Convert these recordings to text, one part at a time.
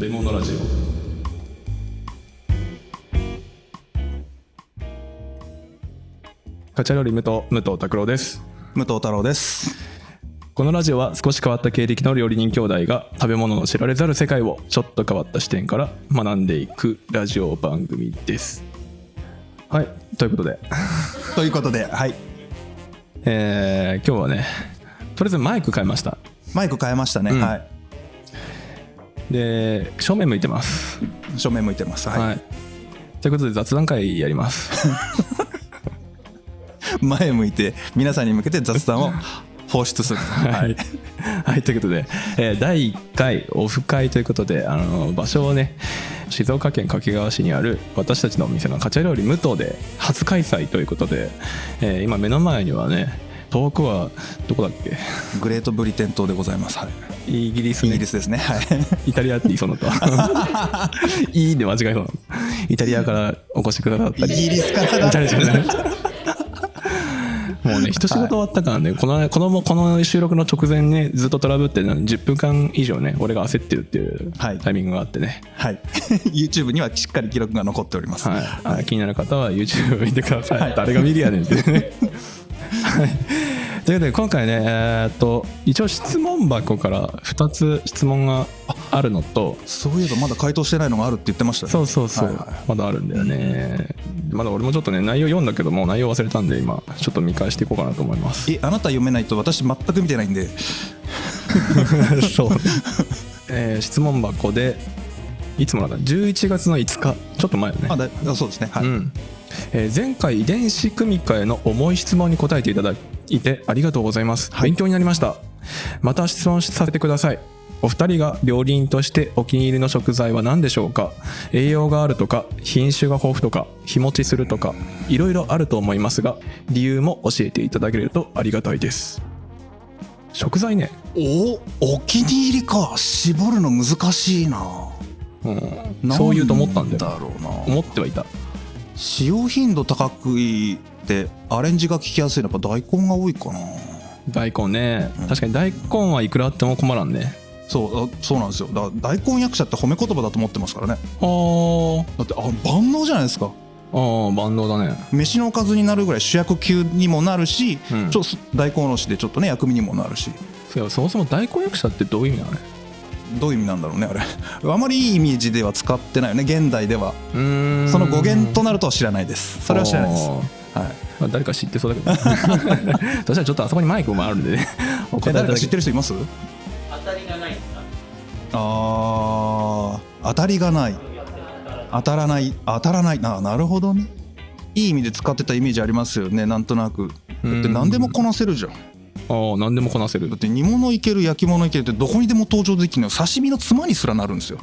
べ物ラジオ。カチャ料理無藤武藤拓郎です。武藤太郎です。このラジオは少し変わった経歴の料理人兄弟が食べ物の知られざる世界をちょっと変わった視点から学んでいくラジオ番組です。はいということで。ということではい。えー、今日はねとりあえずマイク変えました。マイク変えましたね、うん。はいで正面向いてます。正面向いてます。はい、はい、ということで雑談会やります。前向いて皆さんに向けて雑談を 放出する。はい、はい、ということで、えー第1回オフ会ということであの場所をね静岡県掛川市にある私たちのお店のカチャ料理無糖で初開催ということで、えー今目の前にはね遠くはどこだっけ？グレートブリテン島でございます、はい、イギリス、ね、イギリスですね。はい。イタリアって言いそうになった。いいで間違えそうイタリアからお越しくださったり。イギリスからだ。イタリアじゃないもうね、一仕事終わったからね、この、この、この収録の直前にね、ずっとトラブって、10分間以上ね、俺が焦ってるっていうはい。タイミングがあってね。はい。YouTube にはしっかり記録が残っております、はい。あ気になる方は YouTube を見てください。誰が見るやねんってね。はい。ということで、今回ね、えーっと、一応質問箱から2つ質問があるのと、そういえばまだ回答してないのがあるって言ってましたね。そうそうそう、はいはい。まだあるんだよね。まだ俺もちょっとね、内容読んだけども、内容忘れたんで、今、ちょっと見返していこうかなと思います。えあなた読めないと私全く見てないんで。そう、えー質問箱でいつもなんだ11月の5日。ちょっと前だね。あだあそうですね。はい、うん。えー前回遺伝子組み換えの重い質問に答えていただいてありがとうございます、勉強になりました。また質問させてください。お二人が料理人としてお気に入りの食材は何でしょうか？栄養があるとか品種が豊富とか日持ちするとかいろいろあると思いますが理由も教えていただけるとありがたいです。食材ね。おお気に入りか。絞るの難しいなうん、そう言うと思ったんだよだろうな。思ってはいた。使用頻度高くいってアレンジが効きやすいのはやっぱ大根が多いかな。大根ね、確かに大根はいくらあっても困らんね。そうあそうなんですよ。だから大根役者って褒め言葉だと思ってますからね。あー。だってあ万能じゃないですか。あー万能だね。飯のおかずになるぐらい主役級にもなるし、うん。ちょ大根おろしでちょっとね薬味にもなるし。そもそも大根役者ってどういう意味なのね？どういう意味なんだろうねあれ。あまりいいイメージでは使ってないよね現代では。その語源となるとは知らないです。それは知らないです。はい。まあ、誰か知ってそうだけど。そしたらちょっとあそこにマイクもあるんでね。誰か知ってる人います？当たりがない。んですかあー当たりがない。当たらない。当たらない。ななるほどね。いい意味で使ってたイメージありますよねなんとなく。だって何でもこなせるじゃん。だああ何でもこなせる。って煮物いける焼き物いけるってどこにでも登場できるの。よ刺身のつまにすらなるんですよ。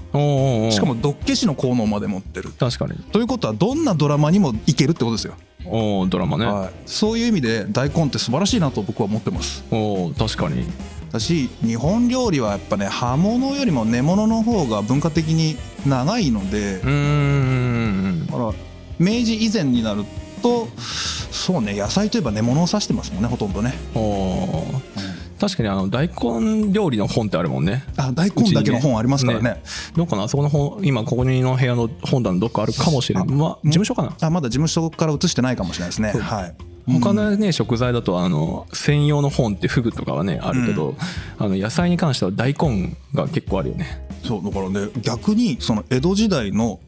しかもドッケシの効能まで持ってる。確かに。ということはどんなドラマにもいけるってことですよ、おードラマね、はい、そういう意味で大根って素晴らしいなと僕は思ってます。おー確かに。だし日本料理はやっぱね葉物よりも根物の方が文化的に長いのでうーん。だから明治以前になるとそうね野菜といえば根物を指してますもんねほとんどね。おー。確かにあの大根料理の本ってあるもんね。あ大根だけの本ありますからね。どっかな？あそこの本今ここにの部屋の本棚どっかあるかもしれないまあ事務所かな？あまだ事務所から移してないかもしれないですね。はい。他のね食材だとあの専用の本ってフグとかはねあるけど、あの野菜に関しては大根が結構あるよね。そうだからね逆にその江戸時代の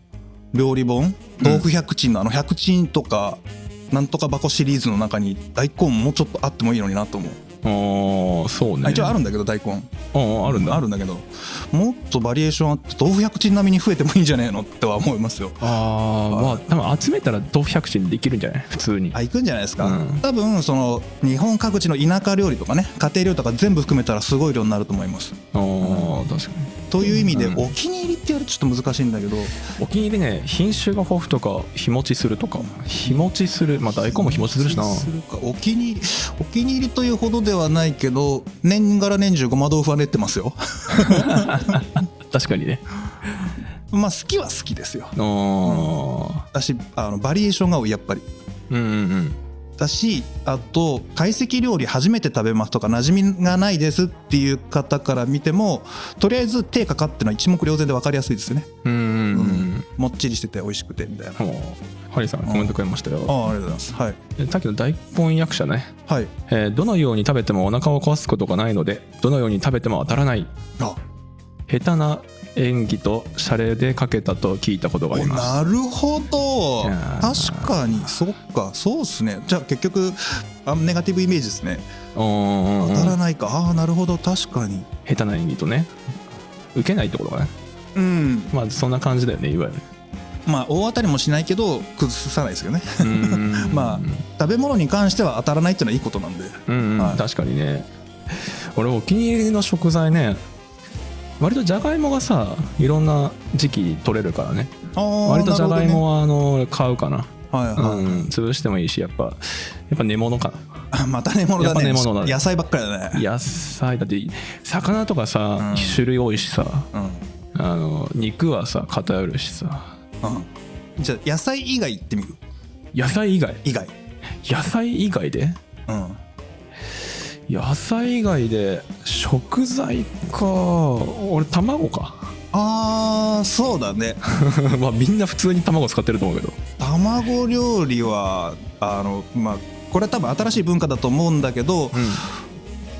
料理本豆腐百珍のあの百珍とかなんとか箱シリーズの中に大根もうちょっとあってもいいのになと思う、ああそうね。あ一応あるんだけど大根。ああるんだ。あるんだけどもっとバリエーションあって豆腐百珍並みに増えてもいいんじゃねえのっては思いますよ。ああまあ多分集めたら豆腐百珍できるんじゃない？普通に。あ行くんじゃないですか、うん。多分その日本各地の田舎料理とかね家庭料理とか全部含めたらすごい量になると思います。ああ確かに。という意味でうん。お気に入りって言われるとちょっと難しいんだけど。お気に入りね品種が豊富とか日持ちするとか。日持ちするまあ大根も日持ちするしな。するかお気に入りお気に入りというほどではないけど年がら年中ごま豆腐は練ってますよ。確かにね。まあ好きは好きですよ。ああだしあのバリエーションが多いやっぱり。うんうんうん。だしあと懐石料理初めて食べますとか馴染みがないですっていう方から見てもとりあえず手かかってのは一目瞭然で分かりやすいですよね、うんうんうん。もっちりしてて美味しくてみたいな、ハリーさんがコメントくれましたよ、ああありがとうございます。はい。えさっきの大根役者ね、はい。えーどのように食べてもお腹を壊すことがないのでどのように食べても当たらない。あ。下手な演技とシャレでかけたと聞いたことがあります。なるほど。確かにそっか。そうっすね。じゃあ結局あネガティブイメージですね。うん当たらないか、ああなるほど。確かに。下手な演技とね。受けないってことかね。うん。まあそんな感じだよねいわゆるまあ大当たりもしないけど崩さないですよね。うん。まあ食べ物に関しては当たらないっていうのはいいことなんで。うんうん。はい。確かにね。俺お気に入りの食材ね割とじゃがいもがさいろんな時期取れるからね。割とじゃがいもはあの買うかな。はいはい、うん。潰してもいいしやっぱやっぱ根物かあまた根物だね。物だね。野菜ばっかりだなね。野菜だって魚とかさ、うん。種類多いしさ。うん。あの肉はさ偏るしさうん。じゃあ野菜以外行ってみる？野菜以外？以外。野菜以外で？うん。野菜以外で食材か。俺卵か。あーそうだね。まあみんな普通に卵使ってると思うけど。卵料理はあのまあこれは多分新しい文化だと思うんだけど、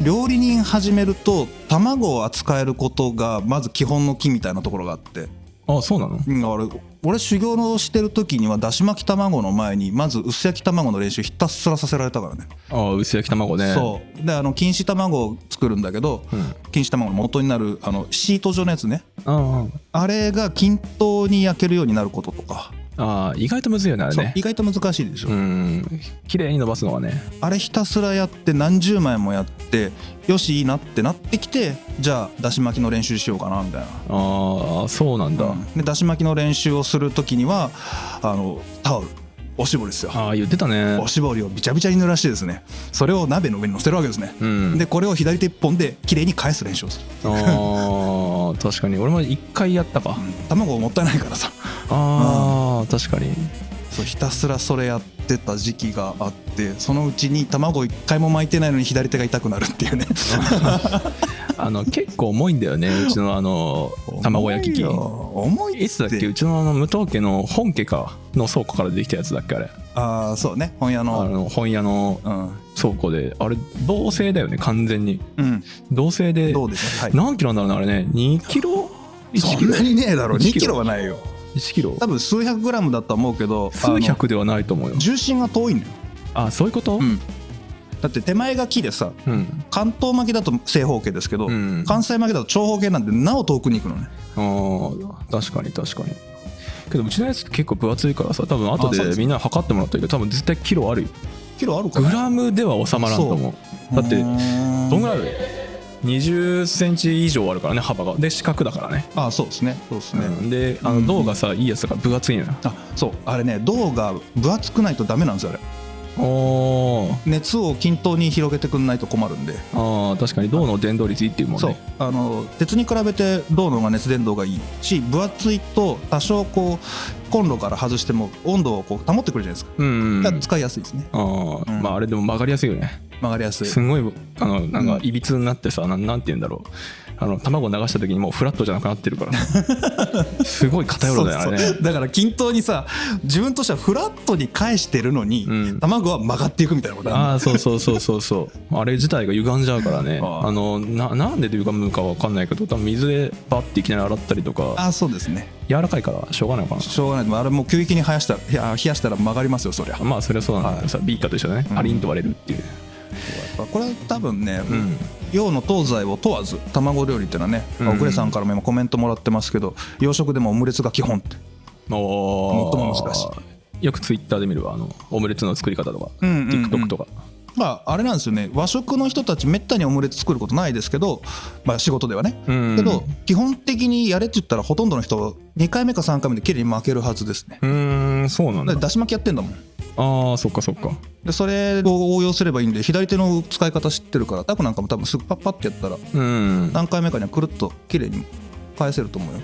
料理人始めると卵を扱えることがまず基本の木みたいなところがあって。あそうなの？うん俺俺修行のしてる時にはだし巻き卵の前にまず薄焼き卵の練習ひたすらさせられたからね。あ薄焼き卵ね。そう。であの錦糸卵を作るんだけど、うん。錦糸卵の元になるあのシート状のやつね。ああれが均等に焼けるようになることとか、ああ意外とむずいよねあれね。そう意外と難しいでしょ、うん。綺麗に伸ばすのはね。あれひたすらやって何十枚もやってよしいいなってなってきてじゃあだし巻きの練習しようかなみたいな。ああそうなんだ、でだし巻きの練習をする時にはあのタオルおしぼりですよ。ああ言ってたね。おしぼりをびちゃびちゃに濡らしてですね。それを鍋の上に乗せるわけですね、うん。でこれを左手一本で綺麗に返す練習をする、あー確かに。俺も一回やったか、うん。卵もったいないからさ。あー確かにそうひたすらそれやってた時期があってそのうちに卵一回も巻いてないのに左手が痛くなるっていうね。あの結構重いんだよねうちのあの卵焼き器。重いいって。いつだっけうちのあの武藤家の本家かの倉庫からできたやつだっけあれ。ああそうね。本屋あのの本屋のうん、倉庫で。あれ銅製だよね完全に。うん、銅製で。どうですかはい。何キロなんだろうねあれね。2キロ？1キロ？そんなにねえだろ1 2キロはないよ1キロ？多分数百グラムだと思うけど数百ではないと思うよ。重心が遠いのよ、あそういうこと？うん、だって手前が木でさうん。関東巻きだと正方形ですけど、うん。関西巻きだと長方形なんでなお遠くに行くのね。あー確かに確かに。けどうちのやつ結構分厚いからさ多分後でみんな測ってもらったけど多分絶対キロあるよ。キロあるかな？グラムでは収まらんと思う。だってどんぐらいある？20センチ以上あるからね幅が。で四角だからね。ああそうですね。そうですね、うん。であの銅がさいいやつが分厚いのよ。あそう。あれね銅が分厚くないとダメなんですよあれ熱を均等に広げてくんないと困るんで。あー確かに。銅の伝導率いいっていうもんそう。ねあの鉄に比べて銅の方が熱伝導がいいし分厚いと多少こうコンロから外しても温度をこう保ってくるじゃないですか,、うん使いやすいですね。あー。うん。まああれでも曲がりやすいよね。曲がりやすい。すんごいあのなんかいびつになってさなんなんて言うんだろうあの卵流した時にもうフラットじゃなくなってるから。すごい偏るんだよね。だから均等にさ自分としてはフラットに返してるのに、うん。卵は曲がっていくみたいなことあるああそうそうそうそうそう。あれ自体が歪んじゃうからね。あのななんで歪むかわかんないけど多分水でバッていきなり洗ったりとかあそうですね。柔らかいからしょうがないのかしょうがない。でもあれもう急激に冷やしたらいや冷やしたら曲がりますよそりゃ。なまあそれはそうなんだけどさ、ビーカーと一緒だね、うん。パリンと割れるっていうこれは多分ね、うん。洋の東西を問わず卵料理っていうのはね、うん。さんからも今コメントもらってますけど洋食でもオムレツが基本って最も難しよくツイッターで見るわあのオムレツの作り方とか、うんうんうん。TikTok とか。まああれなんですよね。和食の人たちめったにオムレツ作ることないですけど、まあ、仕事ではね、うんけど基本的にやれって言ったらほとんどの人は2回目か3回目で綺麗に巻けるはずですね。うーんそうなんだ。だし巻きやってんだもんああそっかそっか。でそれを応用すればいいんで左手の使い方知ってるからタコなんかも多分すぐパッパッてやったらうん。何回目かにはくるっと綺麗に返せると思うよ。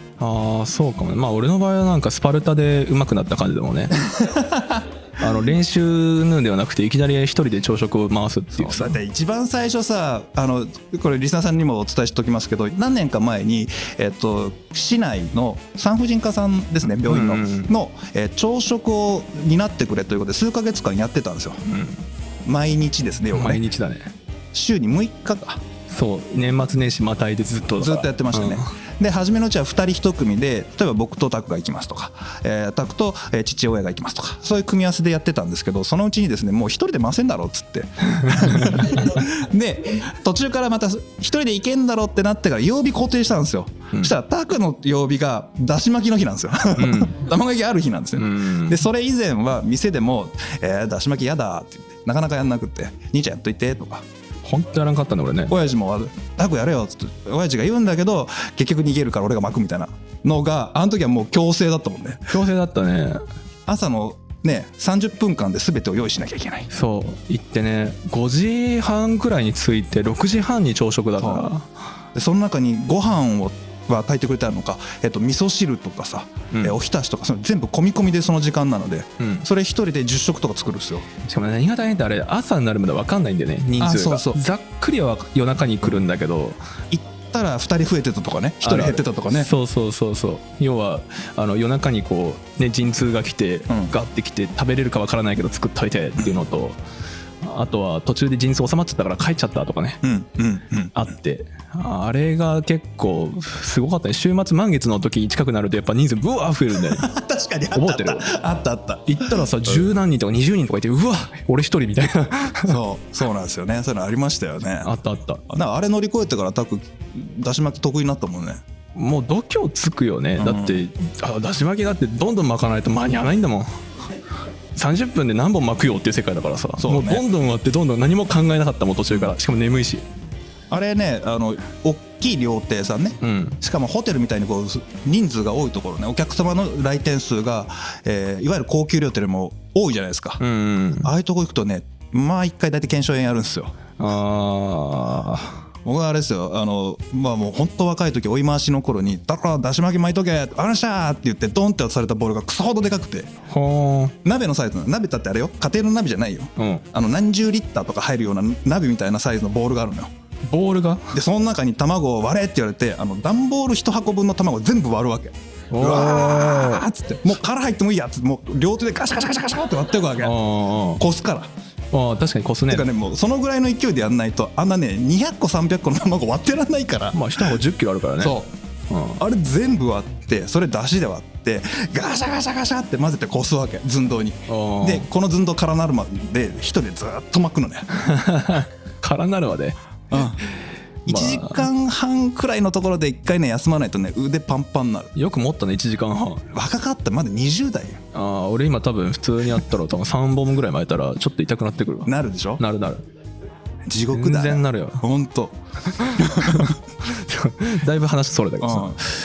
ああそうかもね。まあ俺の場合はなんかスパルタで上手くなった感じでもね あの練習ぬんではなくていきなり一人で朝食を回すっていう。だって一番最初さあのこれリスナーさんにもお伝えしておきますけど何年か前に、えっと、市内の産婦人科さんですね病院の,、うんうん。うんの、えー朝食を担ってくれということで数ヶ月間やってたんですよ。毎日ですねね。毎日だね。週に6日か。そう。年末年始またいでずっとずっとやってましたね、で初めのうちは2人1組で例えば僕とタクが行きますとか、えータクと、えー父親が行きますとかそういう組み合わせでやってたんですけどそのうちにですねもう1人で回せんだろうっつって。で途中からまた1人で行けんだろうってなってから曜日固定したんですよ、そしたらタクの曜日がだし巻きの日なんですよ、卵焼きある日なんですよ、ん。でそれ以前は店でも「えーだし巻きやだ」って言ってなかなかやんなくって「兄ちゃんやっといて」とか本当やらんかったんだ俺ね。親父も「タクやれよ」っつって親父が言うんだけど結局逃げるから俺が巻くみたいなのがあの時はもう強制だったもんね。強制だったね。朝のね30分間で全てを用意しなきゃいけない。そう。行ってね5時半くらいに着いて6時半に朝食だかでその中にご飯をは炊いてくれてあるのか、えっと、味噌汁とかさ、うん。えおひたしとかその全部込み込みでその時間なので、うん。それ一人で10食とか作るんですよ。らしかも何が大変ってあれ朝になるまで分かんないんだよね人数が。あそうそう。ざっくりは夜中に来るんだけど。行ったら2人増えてたとかね1人減ってたとかね。そうそうそうそう。要はあの夜中にこうね陣痛が来て、ん。ガッてきて食べれるかわからないけど作っといてっていうのと、あとは途中で陣痛収まっちゃったから帰っちゃったとかね、うんうんうん。あって。あれが結構すごかったね。週末満月の時に近くなるとやっぱ人数ブワー増えるんだよね。確かにあった覚えてる？あったあった。行ったらさ十何人とか20人とかいてうわ俺一人みたいな。そうそうなんですよね。そういうのありましたよね。あったあった。あれ乗り越えてからタクだし巻き得意になったもんね。もう度胸つくよね、だってあだし巻きだってどんどん巻かないと間に合わないんだもん30分で何本巻くよっていう世界だからさ。そうね。もうどんどん割ってどんどん何も考えなかったもん途中からしかも眠いし。あれねあの大きい料亭さんね、うん。しかもホテルみたいにこう人数が多いところね。お客様の来店数が、えーいわゆる高級料亭よりも多いじゃないですか、うんああいうとこ行くとねまあ一回大体検証園やるんですよ。あ僕はあれですよ。あのまあもう本当若い時追い回しの頃に「だからだし巻き巻いとけあらっしゃー!」って言ってドンって渡されたボールがクソほどでかくて。鍋のサイズの鍋だってあれよ。家庭の鍋じゃないよ。ーうん。あの何十リッターとか入るような鍋みたいなサイズのボールがあるのよ。ボールが？でその中に卵を割れって言われてあの段ボール一箱分の卵を全部割るわけ。おうわーーっつって。もう殻入ってもいいやっつって。もう両手でガシャガシャガシャガシャって割っていくわけ。こすからあー確かにこすね。てかねもうそのぐらいの勢いでやんないとあんなね200個300個の卵割ってらんないから。まあ一箱1 0キロあるからね。そう。うん。あれ全部割ってそれ出汁で割ってガシャガシャガシャって混ぜてこすわけ寸胴に。でこの寸胴からなるまで一人でずっと巻くのね。からなるわで1時間半くらいのところで1回ね休まないとね腕パンパンになる。よく持ったね1時間半。若かった。まだ20代よ。ああ俺今多分普通にやったら多分3本ぐらい巻いたらちょっと痛くなってくるわ。なるでしょ？なるなる地獄だ全然なるよ。ほんとだいぶ話それだけどさ、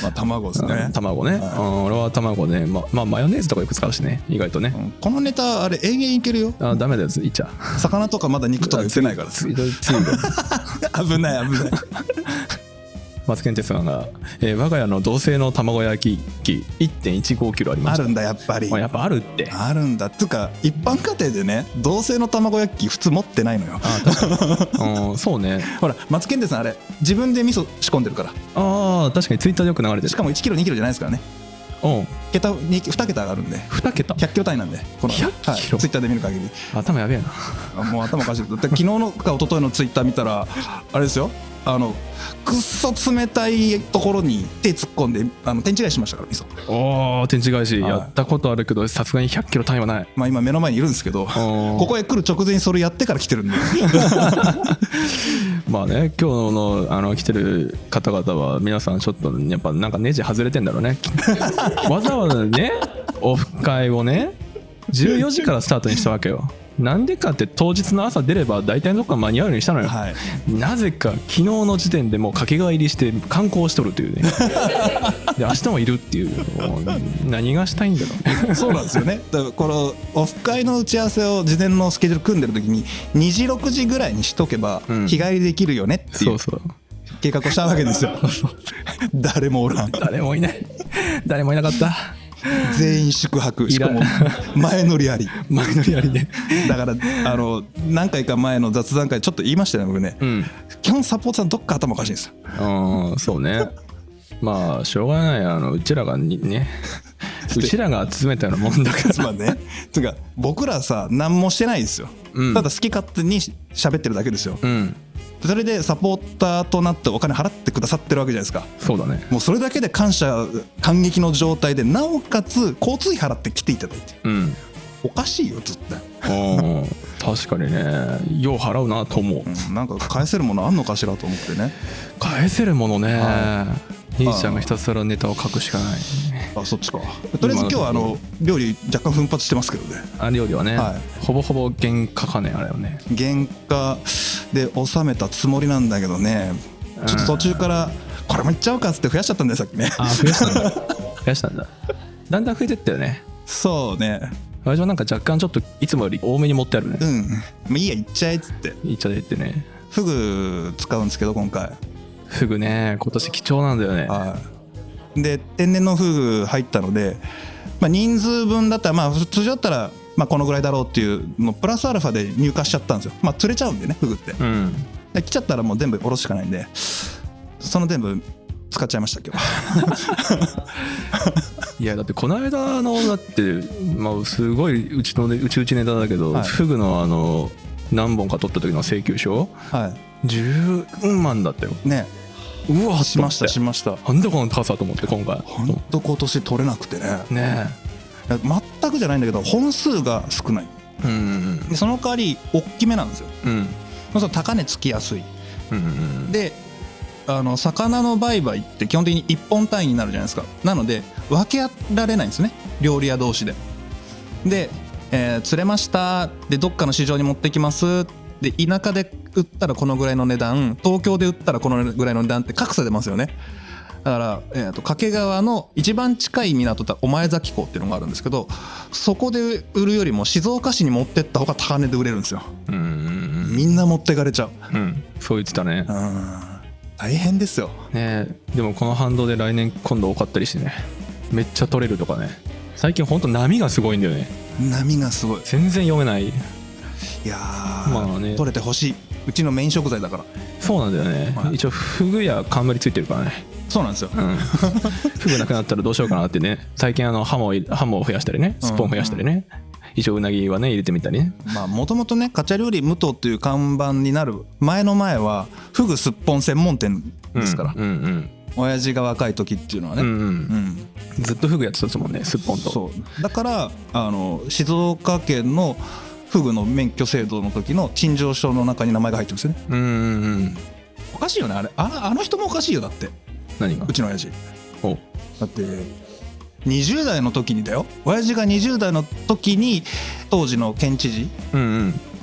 まあ卵ですね。うん。卵ね、うん。俺は卵ね。ままあマヨネーズとかよく使うしね。意外とね、うん。このネタあれ永遠いけるよ。あダメだよ。いっちゃ魚とかまだ肉とか言ってないから 危ない危ないマツケンテツさんが、えー我が家の同性の卵焼き器1.15キロありました。あるんだやっぱり。まあやっぱあるって。あるんだ。つうか一般家庭でね同性の卵焼き器普通持ってないのよ。あ確かに。うん そうね。ほらマツケンテさんあれ自分で味噌仕込んでるから。ああ確かにツイッターでよく流れてる。しかも1キロ2キロじゃないですからね。うん。桁に2桁があるんで。2桁？100キロ単位なんで。この100キロ？はい、ツイッターで見る限り。頭やべえな。あもう頭おかしい。だって昨日のか一昨日のツイッター見たらあれですよあのくっそ冷たいところに手突っ込んであの天違いしましたから味噌おお天地返し。はい。やったことあるけどさすがに100キロ単位はない。まあ今目の前にいるんですけどー。ここへ来る直前にそれやってから来てるんで。まあね今日のあの来てる方々は皆さんちょっとやっぱなんかネジ外れてんだろうね。わざわざねオフ会をね14時からスタートにしたわけよなんでかって当日の朝出れば大体のとこが間に合うようにしたのよ、はい。なぜか昨日の時点でもう掛川入りして観光しとるというね。で明日もいるっていう。何がしたいんだろう。ねそうなんですよね。だからこのオフ会の打ち合わせを事前のスケジュール組んでる時に2時6時ぐらいにしとけばうん。日帰りできるよねっていそううそう。計画をしたわけですよ。誰もおらん。誰もいない。誰もいなかった全員宿泊。しかも前乗りあり。前乗りありでだからあの何回か前の雑談会ちょっと言いましたよね僕ね、うん。基本サポートさんどっか頭おかしいんですよ。ああそうね。まあしょうがない。あのうちらがにね。うちらが集めたようなもんだから。まあね。つうか僕らさ何もしてないですよ、うん。ただ好き勝手に喋ってるだけですよ。うんそれでサポーターとなってお金払ってくださってるわけじゃないですか。そうだね。もうそれだけで感謝感激の状態でなおかつ交通費払って来ていただいて。うん。おかしいよずっと、確かにね。よう払うなと思ううんなんか返せるものあんのかしらと思ってね。返せるものね。は兄ちゃんがひたすらネタを書くしかないあそっちか。とりあえず今日はあの料理若干奮発してますけどね。あ料理はね、はほぼほぼ原価かねあれはね。原価で収めたつもりなんだけどね。ちょっと途中からこれもいっちゃおうかっつって増やしちゃったんだよさっきね。あ増やしたんだ。増やしたんだ。だんだん増えてったよね。そうね。私はなんか若干ちょっといつもより多めに持ってあるね。うん。もういいやいっちゃえっつって。いっちゃってね。フグ使うんですけど今回。フグね今年貴重なんだよね。はいで天然のフグ入ったので、まあ、人数分だったらまあ通常だったらまあこのぐらいだろうっていうのプラスアルファで入荷しちゃったんですよ。まあ釣れちゃうんでねフグって。うん。で来ちゃったらもう全部おろすしかないんでその全部使っちゃいました今日。いやだってこの間のだってまあすごいうちのねうちうちネタだけど、はい。フグのあの何本か取った時の請求書？は10万だったよ。いねうわしました。しまました。なんでこの高さと思って今回。ほんと今年取れなくてね。ね全くじゃないんだけど本数が少ない。えうんうん。でその代わり大きめなんですよ。うん。そうすると高値つきやすい。うんうんであの魚の売買って基本的に1本単位になるじゃないですか。なので分けられないんですね。料理屋同士で。で、えー釣れました。でどっかの市場に持ってきますで田舎で売ったらこのぐらいの値段東京で売ったらこのぐらいの値段って格差出ますよね。だから、えー、と掛川の一番近い港って御前崎港っていうのがあるんですけどそこで売るよりも静岡市に持ってった方が高値で売れるんですよ。うん。うんみんな持ってかれちゃう。うん。うんそう言ってたね。うん。大変ですよ。ねえ。でもこの反動で来年今度多かったりしてね。めっちゃ取れるとかね。最近ほんと波がすごいんだよね。波がすごい。全然読めないいやー、まあね。取れてほしい。うちのメイン食材だから。そうなんだよね、はい。一応フグや冠ついてるからね。そうなんですよ。うん。フグなくなったらどうしようかなってね。最近あのハモをハモを増やしたりね。スポン増やしたりね、一応うなぎはね入れてみたりね。まあもともとねカチャ料理無糖っていう看板になる前の前はフグすっぽん専門店ですから、うんうん親父が若い時っていうのはね、うんうん。うん。ずっとフグやってたですもんねすっぽんと。そう。だからあの静岡県のフグの免許制度の時の陳情書の中に名前が入ってますよね。うんうんうん。おかしいよね。あれああの人もおかしいよだって。何が？うちの親父。おだって20代の時にだよ。親父が20代の時に当時の県知事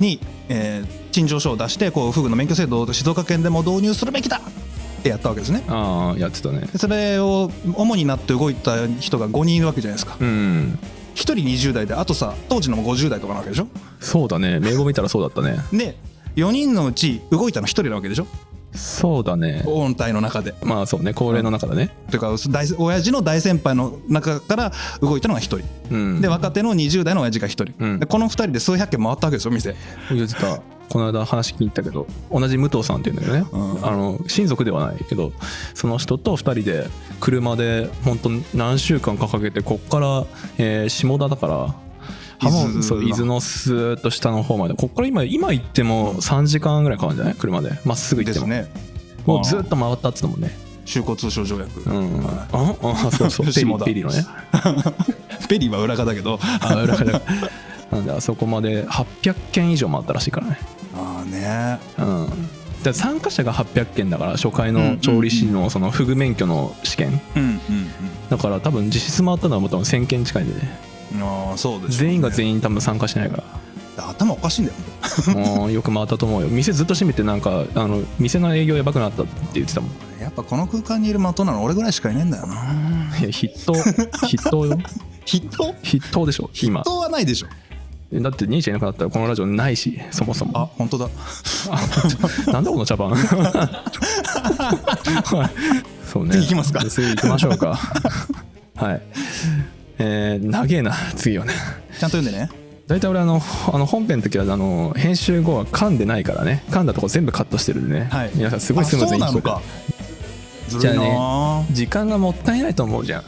に、えー陳情書を出してこうフグの免許制度を静岡県でも導入するべきだ！ってやったわけですね。ああやってたね。でそれを主になって動いた人が5人いるわけじゃないですか。うん1人20代であとさ当時のも50代とかなわけでしょ？そうだね。名簿見たらそうだったね。で4人のうち動いたの1人なわけでしょ？そうだね。音体の中で。まあそうね。高齢の中だね。というか大親父の大先輩の中から動いたのが1人。うん。で若手の20代の親父が1人、うん。でこの2人で数百件回ったわけですよ店。言ってたこの間話聞いたけど同じ武藤さんっていうんだけどね、うん。あの親族ではないけどその人と2人で車で本当何週間かかけてこっから、えー下田だから伊豆浜そう伊豆のスーッと下の方まで。こっから今今行っても3時間ぐらいかかるんじゃない？車で。まっすぐ行っても、ね。もうずっと回ったっつったもんね。就交通省条約、うん、はああそうそう。ペリ下田。ペリのね。い ペリーは裏側だけど。あ裏からなんであそこまで800件以上回ったらしいからねね。うん。で参加者が800件だから初回の調理師のそのフグ免許の試験。うんうんだから多分実質回ったのはもう多分1000件近いんでね。うんああそうでしょうね。全員が全員多分参加してないか頭おかしいんだよ。よく回ったと思うよ。店ずっと閉めてなんかあの店の営業やばくなったって言ってたもん。やっぱこの空間にいる的なの俺ぐらいしかいねえんだよな。いや筆頭。筆頭よ。筆頭？筆頭でしょ今。筆頭はないでしょだって兄ちゃんいなくなったらこのラジオないしそもそも。あ本当だ。なんだこの茶番？はい。そうね。次行きますか。次行きましょうか。はい。えー、長えな次はね。ちゃんと読んでね。大体俺あのあの本編の時はあの編集後は噛んでないからね。噛んだとこ全部カットしてるんでね、はい。皆さんすごいスムーズにあそうな聞このえてじゃあ時間がもったいないと思うじゃん。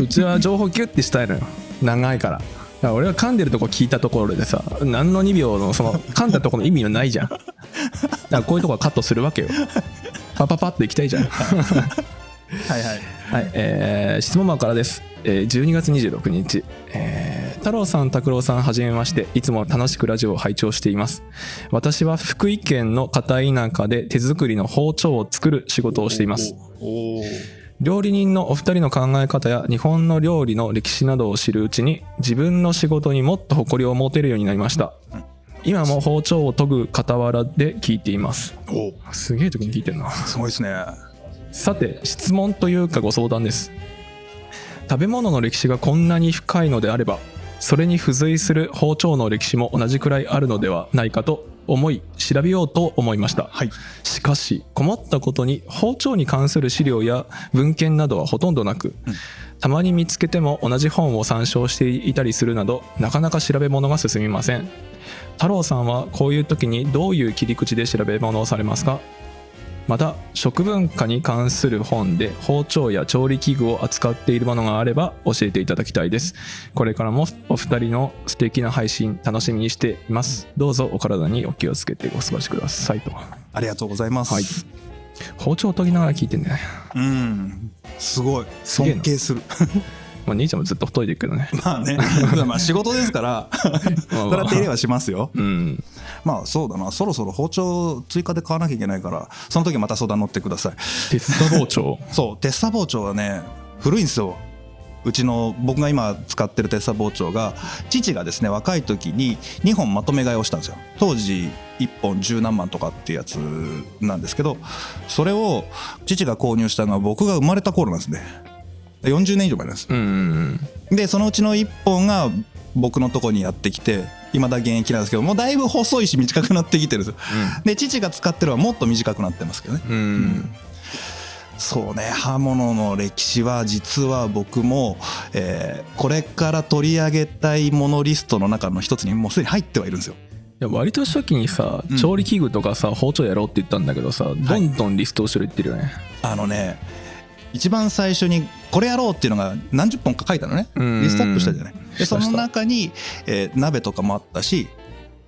うちは情報ギュッてしたいのよ。長いからら俺は噛んでるとこ聞いたところでさ何の2秒のその噛んだところの意味はないじゃん。だからこういうとこはカットするわけよ。パパパッといきたいじゃん。はいはい。はい、えー質問マンからです、えー12月26日、えー太郎さん拓郎さんはじめまして。いつも楽しくラジオを拝聴しています。私は福井県の片田舎で手作りの包丁を作る仕事をしています。おお料理人のお二人の考え方や日本の料理の歴史などを知るうちに自分の仕事にもっと誇りを持てるようになりました。今も包丁を研ぐ傍らで聞いています。おすげえ時に聞いてるな。すごいですね。さて質問というかご相談です。食べ物の歴史がこんなに深いのであればそれに付随する包丁の歴史も同じくらいあるのではないかと思い調べようと思いました。はい。しかし困ったことに包丁に関する資料や文献などはほとんどなく、たまに見つけても同じ本を参照していたりするなどなかなか調べ物が進みません。太郎さんはこういう時にどういう切り口で調べ物をされますか？また食文化に関する本で包丁や調理器具を扱っているものがあれば教えていただきたいです。これからもお二人の素敵な配信楽しみにしています。どうぞお体にお気をつけてお過ごしくださいと。ありがとうございます、はい包丁を研ぎながら聞いてんね。うん。すごい。尊敬するまあ兄ちゃんもずっと太いてるけどね。まあね。まあ仕事ですから。まあそれは手入れはしますよ。うん。まあそうだな。そろそろ包丁追加で買わなきゃいけないからその時また相談乗ってください。鉄砂包丁？そう鉄砂包丁はね古いんですよ。うちの僕が今使ってる鉄砂包丁が父がですね若い時に2本まとめ買いをしたんですよ。当時1本十何万とかっていうやつなんですけどそれを父が購入したのは僕が生まれた頃なんですね40年以上前なんです。うんうんでそのうちの1本が僕のとこにやってきて今だ現役なんですけどもうだいぶ細いし短くなってきてるんですよ。で父が使ってるのはもっと短くなってますけどね。うん。うんそうね刃物の歴史は実は僕も、えーこれから取り上げたいものリストの中の一つにもうすでに入ってはいるんですよ。いや割と初期にさうん。調理器具とかさ包丁やろうって言ったんだけどさどんどんリスト後ろいってるよね。あのね一番最初にこれやろうっていうのが何十本か書いたのね。うん。リストアップしたじゃない。でその中に、えー鍋とかもあったし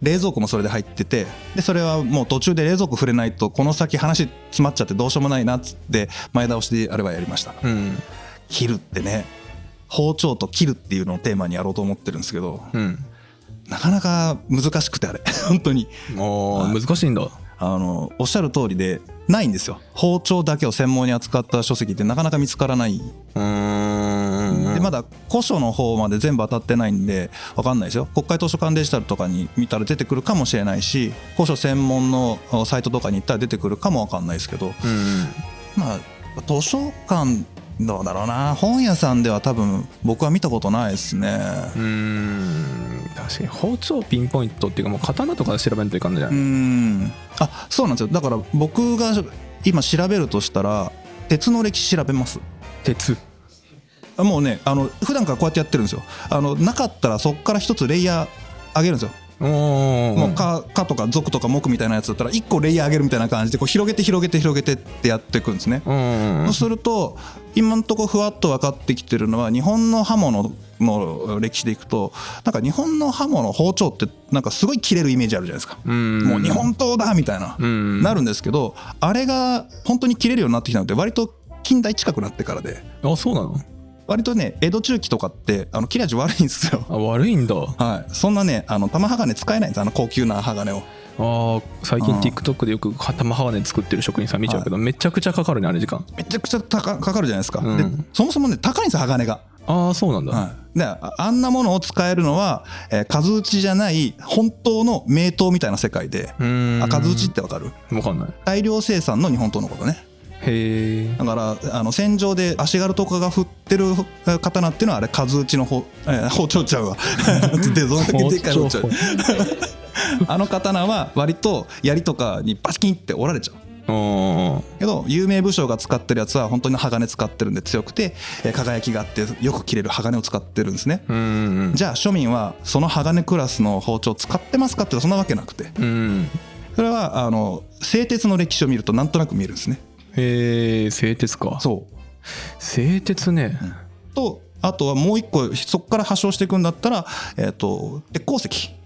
冷蔵庫もそれで入っててでそれはもう途中で冷蔵庫触れないとこの先話詰まっちゃってどうしようもないなっつって前倒しであればやりました。うん。切るってね包丁と切るっていうのをテーマにやろうと思ってるんですけどうん。なかなか難しくてあれ。本当に。もう難しいんだ。あのおっしゃる通りでないんですよ。包丁だけを専門に扱った書籍ってなかなか見つからない、でまだ古書の方まで全部当たってないんで分かんないですよ。国会図書館デジタルとかに見たら出てくるかもしれないし古書専門のサイトとかに行ったら出てくるかも分かんないですけど。うん。まあ図書館どうだろうな。本屋さんでは多分僕は見たことないですね。うーん。確かに包丁ピンポイントっていうかもう刀とかで調べんといかんのじゃうない？ん。あそうなんですよ。だから僕が今調べるとしたら鉄の歴史調べます。鉄。あもうねあの普段からこうやってやってるんですよ。あのなかったらそこから一つレイヤー上げるんですよ、もうか「か」とか「族」とか「木」みたいなやつだったら1個レイヤー上げるみたいな感じでこう広げて広げて広げてってやっていくんですね、うんそうすると今んとこふわっと分かってきてるのは日本の刃物の歴史でいくとなんか日本の刃物包丁ってなんかすごい切れるイメージあるじゃないですか、うんもう日本刀だみたいな、うん。なるんですけどあれが本当に切れるようになってきたのって割と近代近くなってからで。あそうなの？割とね江戸中期とかってあの切れ味悪いんですよ。あ悪いんだ。はい、そんなねあの玉鋼使えないんですあの高級な鋼を。あー最近うん。TikTok でよく玉鋼作ってる職人さん見ちゃうけど、めちゃくちゃかかるねあれ時間。めちゃくちゃ高かかるじゃないですか、うん。でそもそもね高いんですよ鋼が、ああそうなんだ、はい、でああんなものを使えるのは、えー数打ちじゃない本当の名刀みたいな世界でうーん。あ数打ちってわかる？わかんない。大量生産の日本刀のことねへえだからあの戦場で足軽とかが振ってるえ刀っていうのはあれ数打ちのほ、えー包丁ちゃうわ。でどんだけでっかい包丁。あの刀は割と槍とかにバチキンって折られちゃう。けど有名武将が使ってるやつは本当に鋼使ってるんで強くて、えー輝きがあってよく切れる鋼を使ってるんですね、じゃあ庶民はその鋼クラスの包丁を使ってますかってそんなわけなくて。うん。それはあの製鉄の歴史を見るとなんとなく見えるんですねへえ製鉄か。そう。製鉄ね。とあとはもう一個そこから発祥していくんだったら、えー、と鉄鉱石。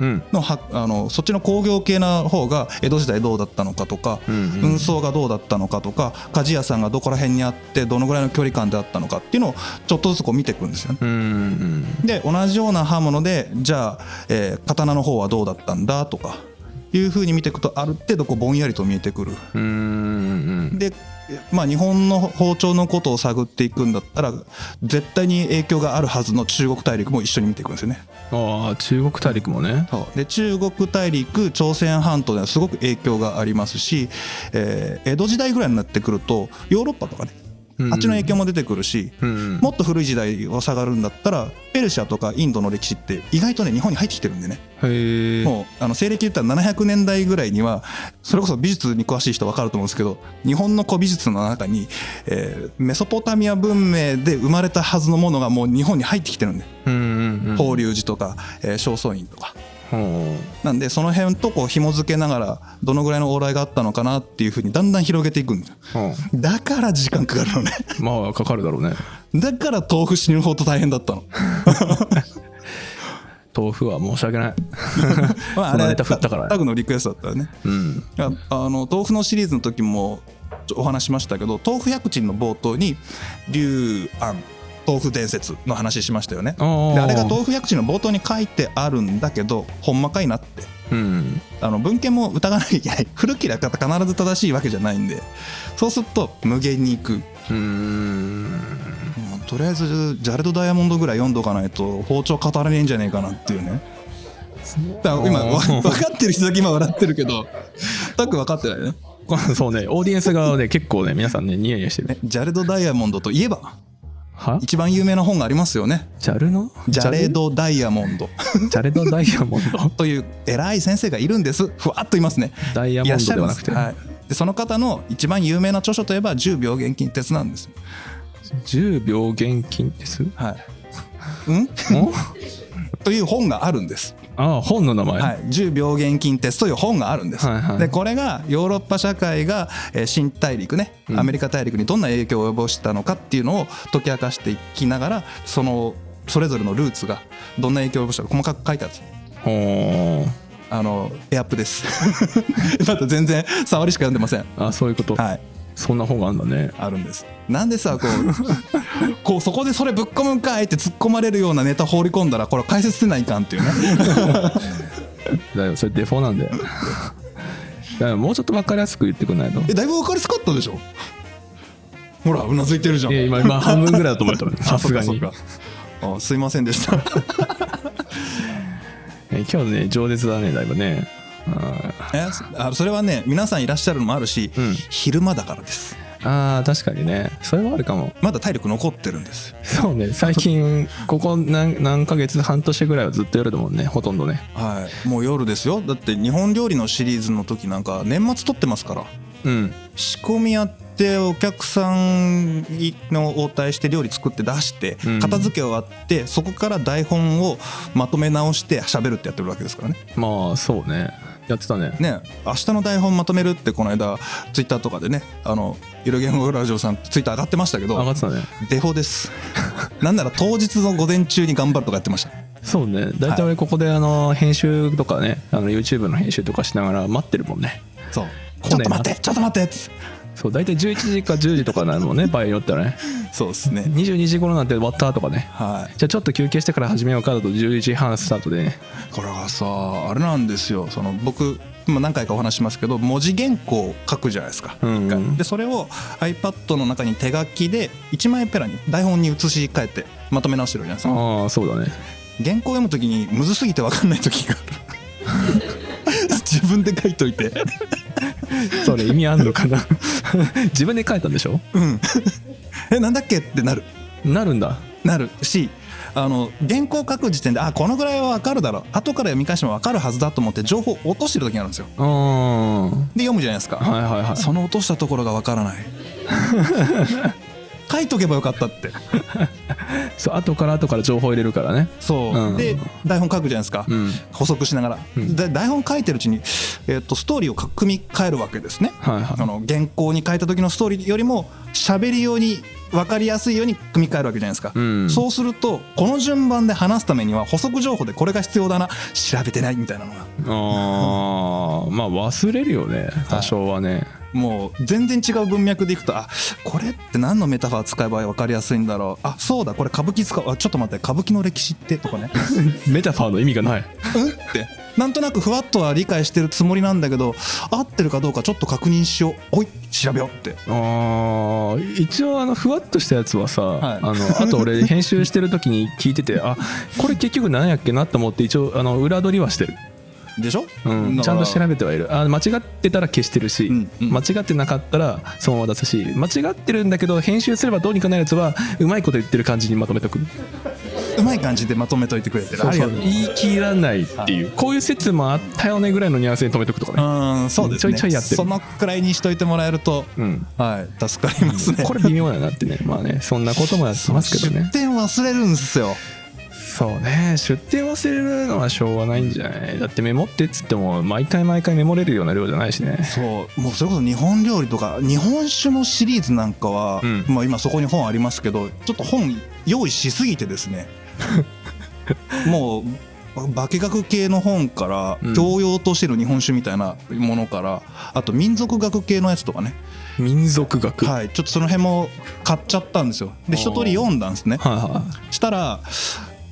うん。のはあのそっちの工業系な方が江戸時代どうだったのかとか、うんうん。運送がどうだったのかとか鍛冶屋さんがどこら辺にあってどのぐらいの距離感であったのかっていうのをちょっとずつこう見ていくんですよね。うんうん。で同じような刃物でじゃあ、えー刀の方はどうだったんだとかいうふうに見ていくとある程度こうぼんやりと見えてくる。でまあ日本の包丁のことを探っていくんだったら絶対に影響があるはずの中国大陸も一緒に見ていくんですよね。ああ中国大陸もねそうで中国大陸朝鮮半島ではすごく影響がありますし、えー江戸時代ぐらいになってくるとヨーロッパとかねうんあっちの影響も出てくるし、うんもっと古い時代を下がるんだったらペルシャとかインドの歴史って意外とね日本に入ってきてるんでね。もうあの西暦で言ったら700年代ぐらいにはそれこそ美術に詳しい人分かると思うんですけど日本の古美術の中に、えーメソポタミア文明で生まれたはずのものがもう日本に入ってきてるんで。うんうんうん。法隆寺とか、えー正倉院とか。ほなんでその辺とこう紐付けながらどのぐらいの往来があったのかなっていうふうにだんだん広げていくんですだから時間かかるのね。うまあかかるだろうね。だから豆腐死ぬほど大変だったの。豆腐は申し訳ない。まあそのネタ振ったからタグのリクエストだったらね。うん。あの豆腐のシリーズの時もお話ししましたけど豆腐百珍の冒頭に龍安豆腐伝説の話しましたよね。であれが豆腐百珍の冒頭に書いてあるんだけどほんまかいなって。うん。あの文献も疑わなきゃいけない。古き良か必ず正しいわけじゃないんで。そうすると無限にいく。うーん。とりあえずジャレド・ダイヤモンドぐらい読んどかないと包丁語れねえんじゃねえかなっていうね。だから今わ分かってる人だけ今笑ってるけどたく分かってないね。そうねオーディエンス側で結構ね皆さんねニヤニヤしてる。ねジャレド・ダイヤモンドといえばは一番有名な本がありますよね。ジャルの？ジャレド・ダイヤモンド。ジャレドダイヤモンド？という偉い先生がいるんです。ふわっといますね。ダイヤモンドではなくて。はい、でその方の一番有名な著書といえば10秒現金鉄なんです。10秒現金です？はい。うん？お という本があるんですああ本の名前、はい、10病原菌テストという本があるんです、はいはい。でこれがヨーロッパ社会がえー新大陸ねアメリカ大陸にどんな影響を及ぼしたのかっていうのを解き明かしていきながらそのそれぞれのルーツがどんな影響を及ぼしたか細かく書いてあるんですあのエアップです。まだ全然触りしか読んでません。あそういうこと、はいそんな本があるんだね。あるんです。なんでさこう こうそこでそれぶっ込むんかい？って突っ込まれるようなネタ放り込んだらこれ解説せないかんっていうね。だよ。それデフォなんだよ。だからもうちょっと分かりやすく言ってくんないと。えだいぶ分かりやすかったでしょ？ほらうなずいてるじゃん。いや今今半分ぐらいだと思ったの さすがに。あすいませんでした。え今日ね饒舌だねだいぶね。あえあそれはね皆さんいらっしゃるのもあるし、うん。昼間だからです。ーあー確かにね。それはあるかも。まだ体力残ってるんです。そうね。最近ここ何何ヶ月半年ぐらいはずっと夜だもんね。ほとんどね。はい。もう夜ですよ。だって日本料理のシリーズの時なんか年末撮ってますから。うん。仕込みやってお客さんの応対して料理作って出してうん。片付け終わってそこから台本をまとめ直して喋るってやってるわけですからね。まあそうねやってたね。ね明日の台本まとめるってこの間ツイッターとかでねあのゆる言語ラジオさんツイッター上がってましたけど上がってたね。デフォです。なんなら当日の午前中に頑張るとかやってました。そうね。大体俺ここであの編集とかねあの YouTube の編集とかしながら待ってるもんね。そう。ちょっと待ってちょっと待ってそう大体11時か10時とかなるもんね 場合によってはね。そうですね。22時頃なんて終わったとかね。はい。じゃあちょっと休憩してから始めようかだと11時半スタートでね。これがさあれなんですよ。その僕今何回かお話ししますけど文字原稿を書くじゃないですか、うんうん。でそれを iPad の中に手書きで1枚ペラに台本に写し替えてまとめ直してるじゃないですか。ああそうだね。原稿読む時にむずすぎて分かんない時がある 自分で書いといて。それ意味あんのかな。自分で書いたんでしょ？うん。えなんだっけ？ってなる。なるんだ。なる。しあの原稿書く時点であこのぐらいは分かるだろう。後から読み返しても分かるはずだと思って情報を落としてる時があるんですよ。うんで読むじゃないですか、はいはいはい。その落としたところが分からない書いとけばよかったって。そう後から後から情報入れるからね。そう、うん。で台本書くじゃないですか、うん。補足しながら、ん。で台本書いてるうちに、えっとストーリーを組み替えるわけですね、はいはい。あの原稿に書いた時のストーリーよりも喋りように分かりやすいように組み替えるわけじゃないですか、うん。そうするとこの順番で話すためには補足情報でこれが必要だな。調べてないみたいなのが。あー。まあ忘れるよね。多少はね、もう全然違う文脈でいくとあこれって何のメタファー使えば分かりやすいんだろう。あそうだこれ歌舞伎使う。あちょっと待って歌舞伎の歴史って？とかね。メタファーの意味がない。うん？って。なんとなくふわっとは理解してるつもりなんだけど合ってるかどうかちょっと確認しよう。おい調べようって。あー一応あのふわっとしたやつはさ、はい。あのあと俺編集してる時に聞いててあこれ結局何やっけなと思って一応あの裏取りはしてる、でしょ、うん、ちゃんと調べてはいる。あ間違ってたら消してるし、うん。うん。間違ってなかったらそのまま出すし間違ってるんだけど編集すればどうにかなるやつはうまいこと言ってる感じにまとめとく。うまい感じでまとめといてくれてる。そうそう。言い切らないっていう。こういう説もあったよねぐらいのニュアンスで止めとくとかね。うんそうですね。ちょいちょいやってる。そのくらいにしといてもらえると、うん。はい。助かりますね。これ微妙だなってね。まあねそんなこともやってますけどね。出店忘れるんですよそうね。出店忘れるのはしょうがないんじゃない？だってメモってっつっても毎回毎回メモれるような量じゃないしね。そう。もうそれこそ日本料理とか日本酒のシリーズなんかは、うん。まあ、今そこに本ありますけどちょっと本用意しすぎてですね。もう化学系の本からうん。教養としての日本酒みたいなものからあと民族学系のやつとかね。民族学。はい。はいちょっとその辺も買っちゃったんですよ。で一通り読んだんですね。はしたら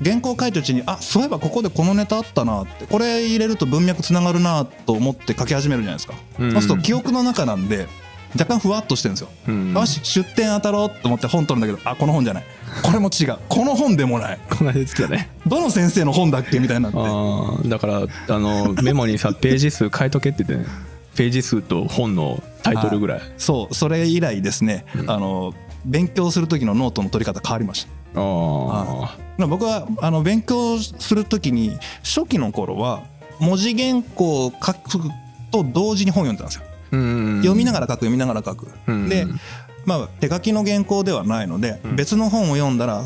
原稿書いてるうちにあそういえばここでこのネタあったなってこれ入れると文脈つながるなと思って書き始めるじゃないですか、うん。そうすると記憶の中なんで若干ふわっとしてるんですよ、うん。よし出典当たろうと思って本取るんだけどあこの本じゃない。これも違う。この本でもない。いこの間言ってたね。どの先生の本だっけみたいになって。あーだからあのメモにさページ数変えとけって言ってね。ページ数と本のタイトルぐらい。そうそれ以来ですね、あの勉強する時のノートの取り方変わりましたああまあ僕はあの勉強するときに初期の頃は文字原稿を書くと同時に本読んでたんですよ。うん読みながら書く読みながら書く。うんでまあ手書きの原稿ではないので別の本を読んだら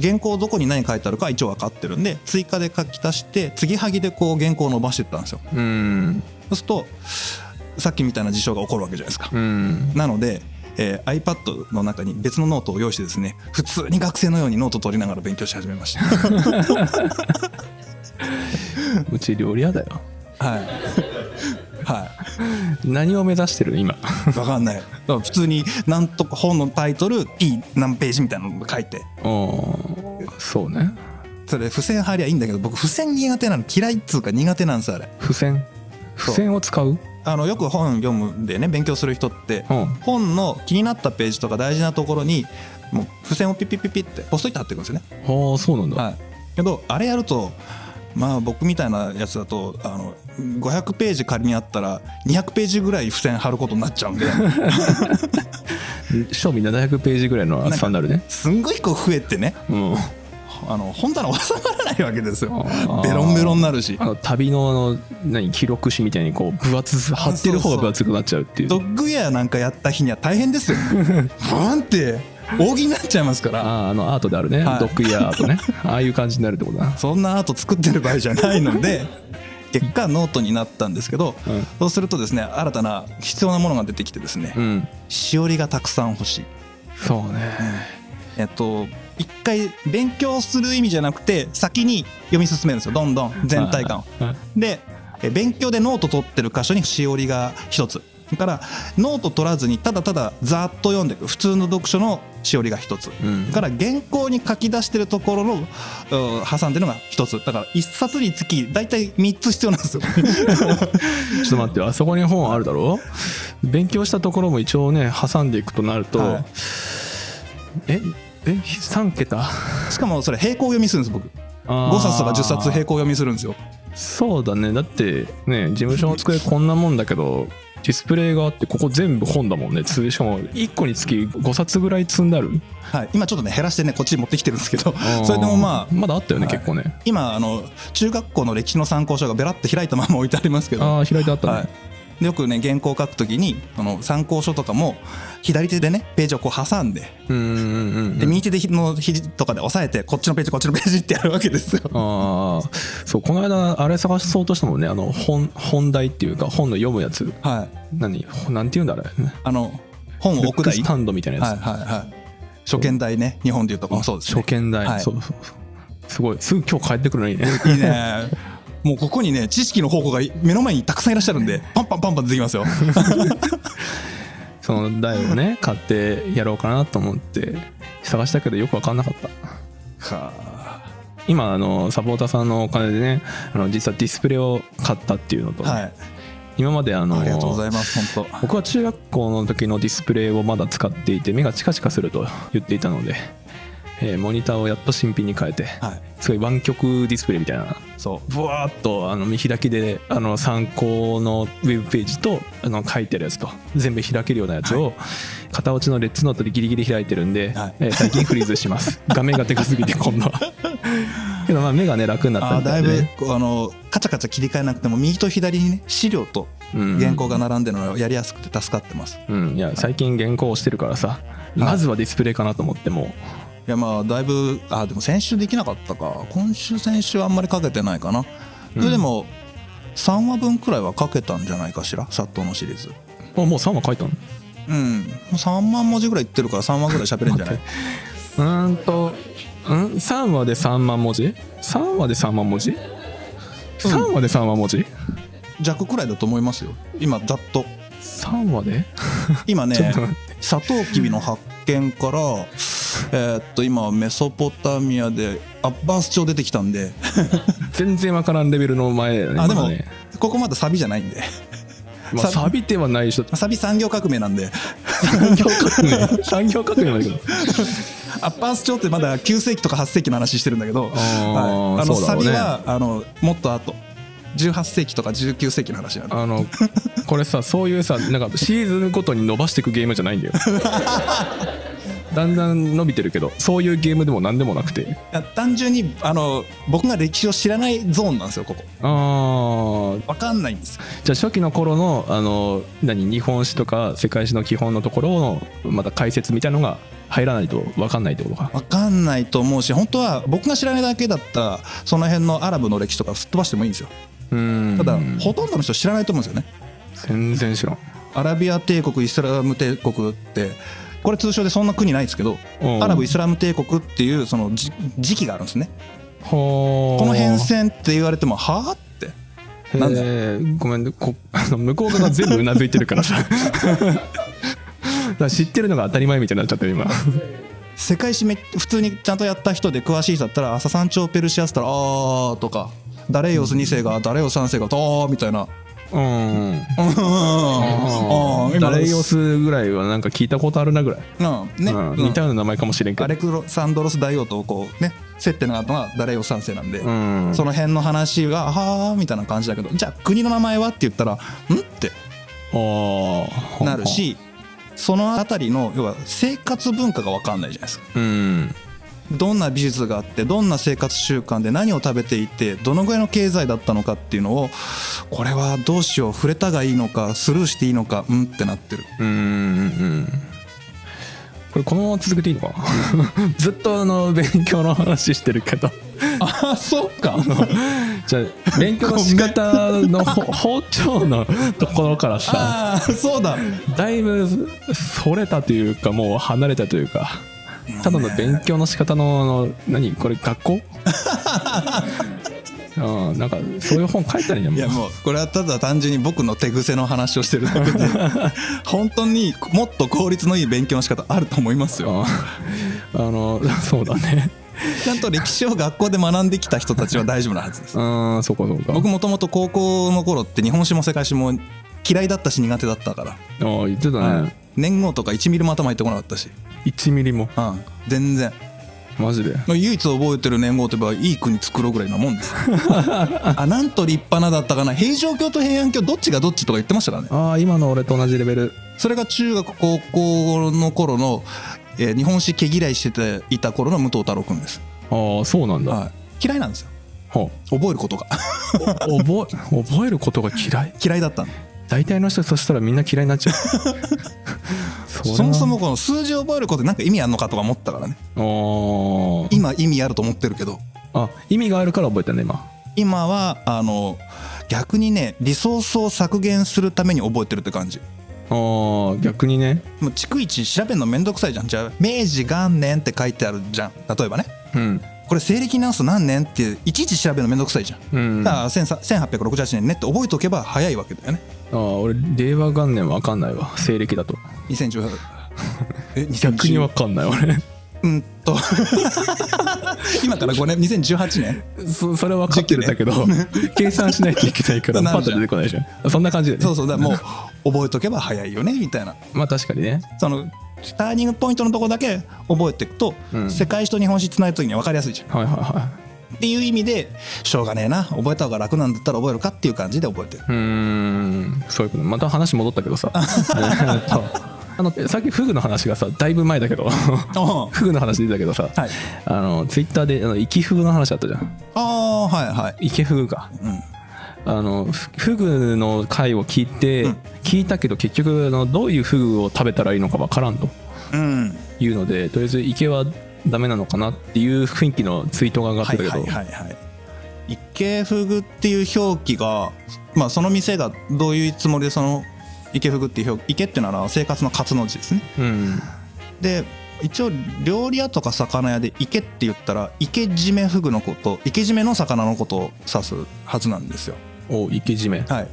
原稿どこに何書いてあるか一応分かってるんで追加で書き足して継ぎはぎでこう原稿を伸ばしていったんですよ。うんそうするとさっきみたいな事象が起こるわけじゃないですか。うんなので、えー iPad の中に別のノートを用意してですね普通に学生のようにノート取りながら勉強し始めました。うち料理屋だよはい。はい。何を目指してる今？わかんない。普通になんとか本のタイトル P 何ページみたいなの書いて、うんそうねそれ付箋貼りゃいいんだけど、僕付箋苦手なの嫌いっつうか苦手なんですあれ。付箋？付箋を使う？あのよく本読むんでね勉強する人って、うん本の気になったページとか大事なところにもう付箋をピッピッピッピッってポストイット貼っていくんですよね。ああそうなんだ、はい。けどあれやると。まあ僕みたいなやつだとあの500ページ仮にあったら200ページぐらい付箋貼ることになっちゃうんで 賞味700ページぐらいの厚さになるねすんごいこう増えてねうんあの本棚収まらないわけですよ。ベロンベロンになるし。あの旅のあの何記録紙みたいにこう分厚貼ってる方が分厚くなっちゃうっていう。ドッグイヤーなんかやった日には大変ですよ。バーンって扇になっちゃいますから。あああのアートであるね、はい。ドッグイヤーアートね。ああいう感じになるってことだそんなアート作ってる場合じゃないので結果ノートになったんですけど、うん。そうするとですね新たな必要なものが出てきてですね、うん。しおりがたくさん欲しい。そうね。えっと一回勉強する意味じゃなくて先に読み進めるんですよ。どんどん全体感を。でえ勉強でノート取ってる箇所にしおりが一つ。だからノート取らずにただただざーっと読んでいく。普通の読書のしおりが一つ、うん。だから原稿に書き出してるところのうん挟んでるのが一つ。だから一冊につき大体三つ必要なんですよ。ちょっと待ってあそこに本あるだろ？勉強したところも一応ね挟んでいくとなると、はい。え？え3桁？しかもそれ並行読みするんです僕。5 5冊とか10冊並行読みするんですよ。そうだね。だってね事務所の机こんなもんだけどディスプレイがあってここ全部本だもんね。通しかも1個につき5冊ぐらい積んである？はい、今ちょっとね減らしてねこっちに持ってきてるんですけど。それでもまあまだあったよね、はい。結構ね。今あの中学校の歴史の参考書がベラって開いたまま置いてありますけど。ああ開いてあったね、はい、でよくね原稿を書くときにその参考書とかも左手でねページをこう挟んでで右手でひの肘とかで押さえてこっちのページこっちのページってやるわけですよ。ああそうこの間あれ探そうとしたもんね。あの本本題っていうか本の読むやつ。はい、何？なんて言うんだあれ？あの本を置く台？スタンドみたいなやつ、はいはいはい。初見台ね日本でいうとこもそうですね。初見台、はい。そうそうそう。すごい。すぐ今日帰ってくるのにね。いいね もうここにね知識の宝庫が目の前にたくさんいらっしゃるんでパンパンパンパン出てきますよ。その台をね 買ってやろうかなと思って探したけどよく分かんなかった。今あのサポーターさんのお金でねあの実はディスプレイを買ったっていうのと、はい。今まであのありがとうございます本当。僕は中学校の時のディスプレイをまだ使っていて目がチカチカすると言っていたので、えーモニターをやっと新品に変えてはい。すごい湾曲ディスプレイみたいな。そう。ブワーッとあの見開きであの参考のウェブページとあの書いてるやつと全部開けるようなやつを片落ちのレッツノートでギリギリ開いてるんで、はい。えー最近フリーズします。画面がでかすぎて今度は。けどまあ目がね楽になったみたいで、ぶこうあのカチャカチャ切り替えなくても右と左にね資料とうん。原稿が並んでるのがやりやすくて助かってます。うん、いや最近原稿をしてるからさ、まずはディスプレイかなと思ってもいやまあだいぶあでも先週できなかったか。今週先週あんまりかけてないかな。それでも3話分くらいはかけたんじゃないかしら？殺到のシリーズ。あもう3話書いたの？うん。もう3万文字ぐらいいってるから3話ぐらい喋れんじゃない？うーんとん？3話で3万文字？3話で3万文字？3話で3万文字？弱くらいだと思いますよ。今ざっと。3話で？今ねサトウキビの発見からえーっと今メソポタミアでアッバース朝出てきたんで。全然わからんレベルの前ねあでもここまだサビじゃないんで。まあ、錆びてはないでしょサビ産業革命なんで。産業革命。産業革命までいくのアッパース朝ってまだ9世紀とか8世紀の話してるんだけど、はい、あのサビはあのもっと後。18世紀とか19世紀の話なんで。あのこれさそういうさなんかシーズンごとに伸ばしていくゲームじゃないんだよ だんだん伸びてるけどそういうゲームでも何でもなくて。単純にあの僕が歴史を知らないゾーンなんですよここ。ああ分かんないんです。よじゃあ初期の頃のあの何日本史とか世界史の基本のところのまた解説みたいのが入らないと分かんないってことか。分かんないと思うし本当は僕が知らないだけだったらその辺のアラブの歴史とかすっ飛ばしてもいいんですよ。うん。ただほとんどの人知らないと思うんですよね。全然知らん。アラビア帝国イスラム帝国ってこれ通称でそんな国ないですけどうん。アラブイスラム帝国っていうそのじ時期があるんですね。ほこの変遷って言われてもはあって。なんだへーごめんね。こあの向こう側が全部うなずいてるから。さ知ってるのが当たり前みたいになっちゃってる今。世界史め普通にちゃんとやった人で詳しい人だったら「朝山頂ペルシアス」ったら「あー」とか「ダレイオス2世がダレイオス3世が「あー」みたいなうん。うん。イオスぐらいはなんか聞いたことあるなぐらい、うん。ね似たような名前かもしれんけど。アレクサンドロス大王とこうね接点のあったのがダレイオス3世なんで、う。ん。その辺の話が「はあ」みたいな感じだけどじゃあ国の名前はって言ったら「ん?」って。なるしその辺りの要は生活文化が分かんないじゃないですか。うんどんな美術があってどんな生活習慣で何を食べていてどのぐらいの経済だったのかっていうのをこれはどうしよう触れたがいいのかスルーしていいのかうんってなってる。うんうんうんこれこのまま続けていいのか？な ずっとあの勉強の話してるけど。あそうか。じゃあ勉強の仕方のほ包丁のところからさ。ああそうだ。だいぶそれたというかもう離れたというかただの勉強の仕方のあの何？これ学校？うんなんかそういう本書いたらいいんいやもうこれはただ単純に僕の手癖の話をしてるだけで 本当にもっと効率のいい勉強の仕方あると思いますよ。ああのそうだね。ちゃんと歴史を学校で学んできた人たちは大丈夫なはずです。うんそうかそうか。僕もともと高校の頃って日本史も世界史も嫌いだったし苦手だったから、ああ言ってたね、年号とか1ミリも頭入ってこなかったし、1ミリも？うん、全然。マジで？唯一覚えてる年号といえばいい国作ろうぐらいなもんです。あなんと立派なだったかな。平城京と平安京どっちがどっちとか言ってましたからね。ああ今の俺と同じレベル。それが中学高校の頃の、えー日本史毛嫌いしてていた頃の武藤太郎くんです、ああそうなんだ、はい、嫌いなんですよ。ほ覚えることが。う覚え覚えることが嫌い？嫌いだったの大体の人そしたらみんな嫌いになっちゃう。そもそもこの数字を覚えることで何か意味あんのかとか思ったからね。今意味あると思ってるけど。あ意味があるから覚えてんね今。今はあの逆にねリソースを削減するために覚えてるって感じ。あー逆にね。もう逐一調べるのめんどくさいじゃん。じゃあ明治元年って書いてあるじゃん。例えばね。うん。これ西暦直す何年っていちいち調べるのめんどくさいじゃん。うん。だから1868年ねって覚えておけば早いわけだよねああ俺令和元年わかんないわ。西暦だと。2018え逆にわ2010かんない俺。うんと。今から5年？2018年？そそれは分かってるんだけど、計算しないといけないからパッと出てこないでしょ。そんな感じで、ね、そうそうだもう覚えとけば早いよねみたいな。まあ確かにね。そのターニングポイントのとこだけ覚えていくと、うん。世界史と日本史つないだ時には分かりやすいじゃん。はいはいはっていう意味でしょうがねえな。覚えた方が楽なんだったら覚えるかっていう感じで覚えてる。いうーんそういうこと。また話戻ったけどさ。あのさっきフグの話がさだいぶ前だけどフグの話出たけどさ、はい。あのツイッターであの生きフグの話あったじゃん。ああはいはい。池フグか。うん。あのフフグの回を聞いて、うん。聞いたけど結局あのどういうフグを食べたらいいのかわからんとうん。いうのでとりあえず池はダメなのかなっていう雰囲気のツイートが上がってたけど、はいはいはいはい。池フグっていう表記がまあその店がどういうつもりでその池フグっていう表池っていうのは生活の活の字ですね。うん。で一応料理屋とか魚屋で池って言ったら池締めフグのこと池締めの魚のことを指すはずなんですよ。お池締めはい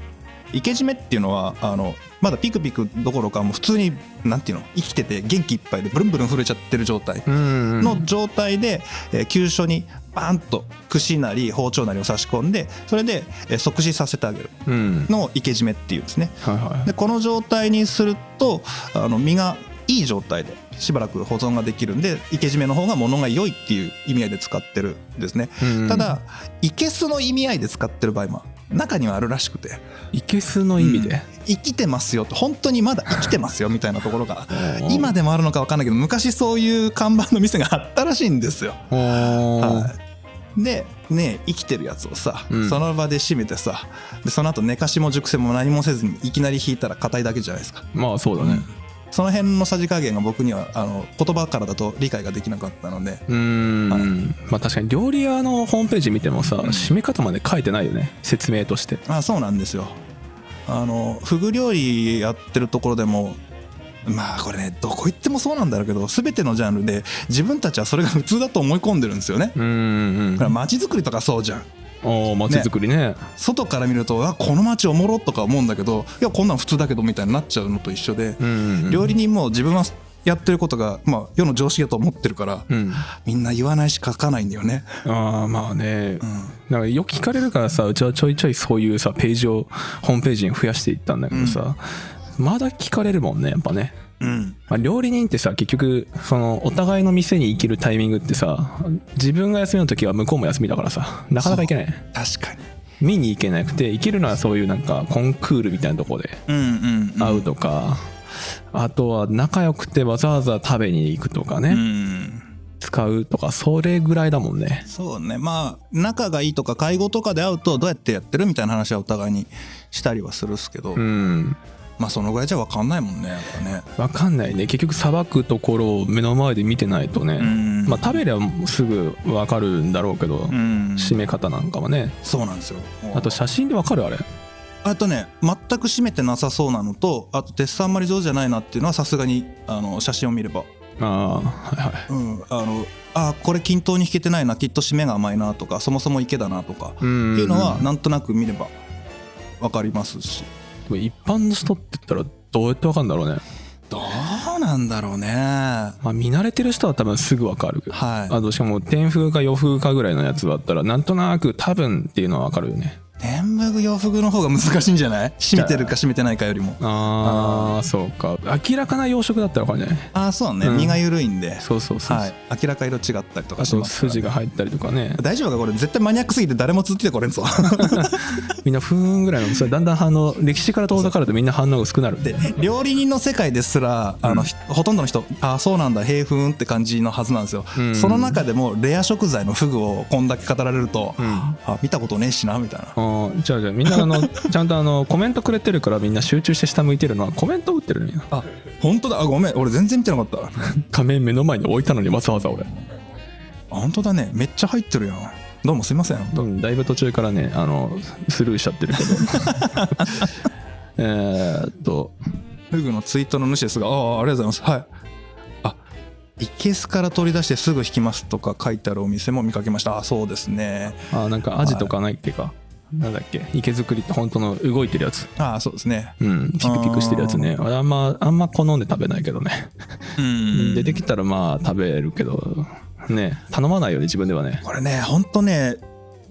池締めっていうのはあのまだピクピクどころかもう普通になんていうの生きてて元気いっぱいでブルンブルン震えちゃってる状態うんの状態で、えー急所にバーンと串なり包丁なりを差し込んでそれで、えー即死させてあげる。うん。のを池締めっていうんですね。はいはいでこの状態にするとあの身がいい状態でしばらく保存ができるんで池締めの方が物が良いっていう意味合いで使ってるんですね、うん。ただいけすの意味合いで使ってる場合も中にはあるらしくて。いけすの意味で、生きてますよと。本当にまだ 生きてますよみたいなところがー。今でもあるのか分かんないけど昔そういう看板の店があったらしいんですよ。はい、でね生きてるやつをさ、うん。その場で締めてさでその後寝かしも熟成も何もせずにいきなり引いたら硬いだけじゃないですか。まあそうだねその辺のさじ加減が僕にはあの言葉からだと理解ができなかったので。うーん、はい。まあ確かに料理屋のホームページ見てもさ締め方まで書いてないよね。説明として。あそうなんですよ。あのフグ料理やってるところでもまあこれねどこ行ってもそうなんだろうけど全てのジャンルで自分たちはそれが普通だと思い込んでるんですよね。うーん。だから街づくりとかそうじゃん街づくりね。外から見るとあこの街おもろとか思うんだけどいやこんなん普通だけどみたいになっちゃうのと一緒で、うん料理人も自分はやってることが、まあ、世の常識だと思ってるから、うん。みんな言わないし書かないんだよね。ああまあね、ん。なんかよく聞かれるからさうちはちょいちょいそういうさページをホームページに増やしていったんだけどさ、まだ聞かれるもんねやっぱねうん。まあ、料理人ってさ結局そのお互いの店に行けるタイミングってさ自分が休みの時は向こうも休みだからさなかなか行けない。確かに。見に行けなくて行けるのはそういうなんかコンクールみたいなとこでうんうん、うん、会うとか、あとは仲良くてわざわざ食べに行くとかね、うん。使うとかそれぐらいだもんね。そうね。まあ仲がいいとか介護とかで会うとどうやってやってるみたいな話はお互いにしたりはするっすけど、うんまあそのぐらいじゃ分かんないもんねやっぱね。分かんないね。結局さばくところを目の前で見てないとね、ん。まあ食べりゃすぐ分かるんだろうけど、うん。締め方なんかはね。そうなんですよ。あと写真で分かるあれ。あとね全く締めてなさそうなのとあと鉄さんあんまり上手じゃないなっていうのはさすがにあの写真を見れば。ああはいはい。うん。あのあこれ均等に引けてないなきっと締めが甘いなとかそもそも池だなとかってうんいうのはなんとなく見れば分かりますし。でも一般の人って言ったらどうやって分かるんだろうね。どうなんだろうね。はまあ見慣れてる人は多分すぐ分かる。い。あとしかも天風か洋風かぐらいのやつだったらなんとなく多分っていうのは分かるよね洋服の方が難しいんじゃない？締めてるか締めてないかよりも。ああそうか。明らかな養殖だったら分かんない。ああそうね、うん。身が緩いんで。そうそうそう、はい。明らか色違ったりとかしますから筋が入ったりとかね。大丈夫か？これ絶対マニアックすぎて誰もつってこれんぞ。みんなふーんぐらいのそれだんだん反応歴史から遠ざかるとみんな反応が薄くなるで。料理人の世界ですらあの、ひほとんどの人ああそうなんだへえふーんって感じのはずなんですよ、うん。その中でもレア食材のフグをこんだけ語られると、ん。あ見たことねえしなみたいなじゃあじゃあみんなあの ちゃんとあのコメントくれてるからみんな集中して下向いてるのはコメント打ってるんやあ本当だ。あごめん。俺全然見てなかった。あ仮面目の前に置いたのにわざわざ俺。本当だね。めっちゃ入ってるやん。どうもすいません。うんだいぶ途中からねあのスルーしちゃってるけど。えーっと。フグのツイートの主ですが、ああ、ありがとうございます。はい。あ、いけすから取り出してすぐ引きますとか書いてあるお店も見かけました。あ、そうですね。あなんかアジとかないっけか、なんだっけ？池作りって本当の動いてるやつ。あ、そうですね。うん。ピクピクしてるやつね。あれあんまあんま好んで食べないけどね、うん。出てきたらまあ食べるけどね。頼まないよね自分ではね。これね、ほんとね、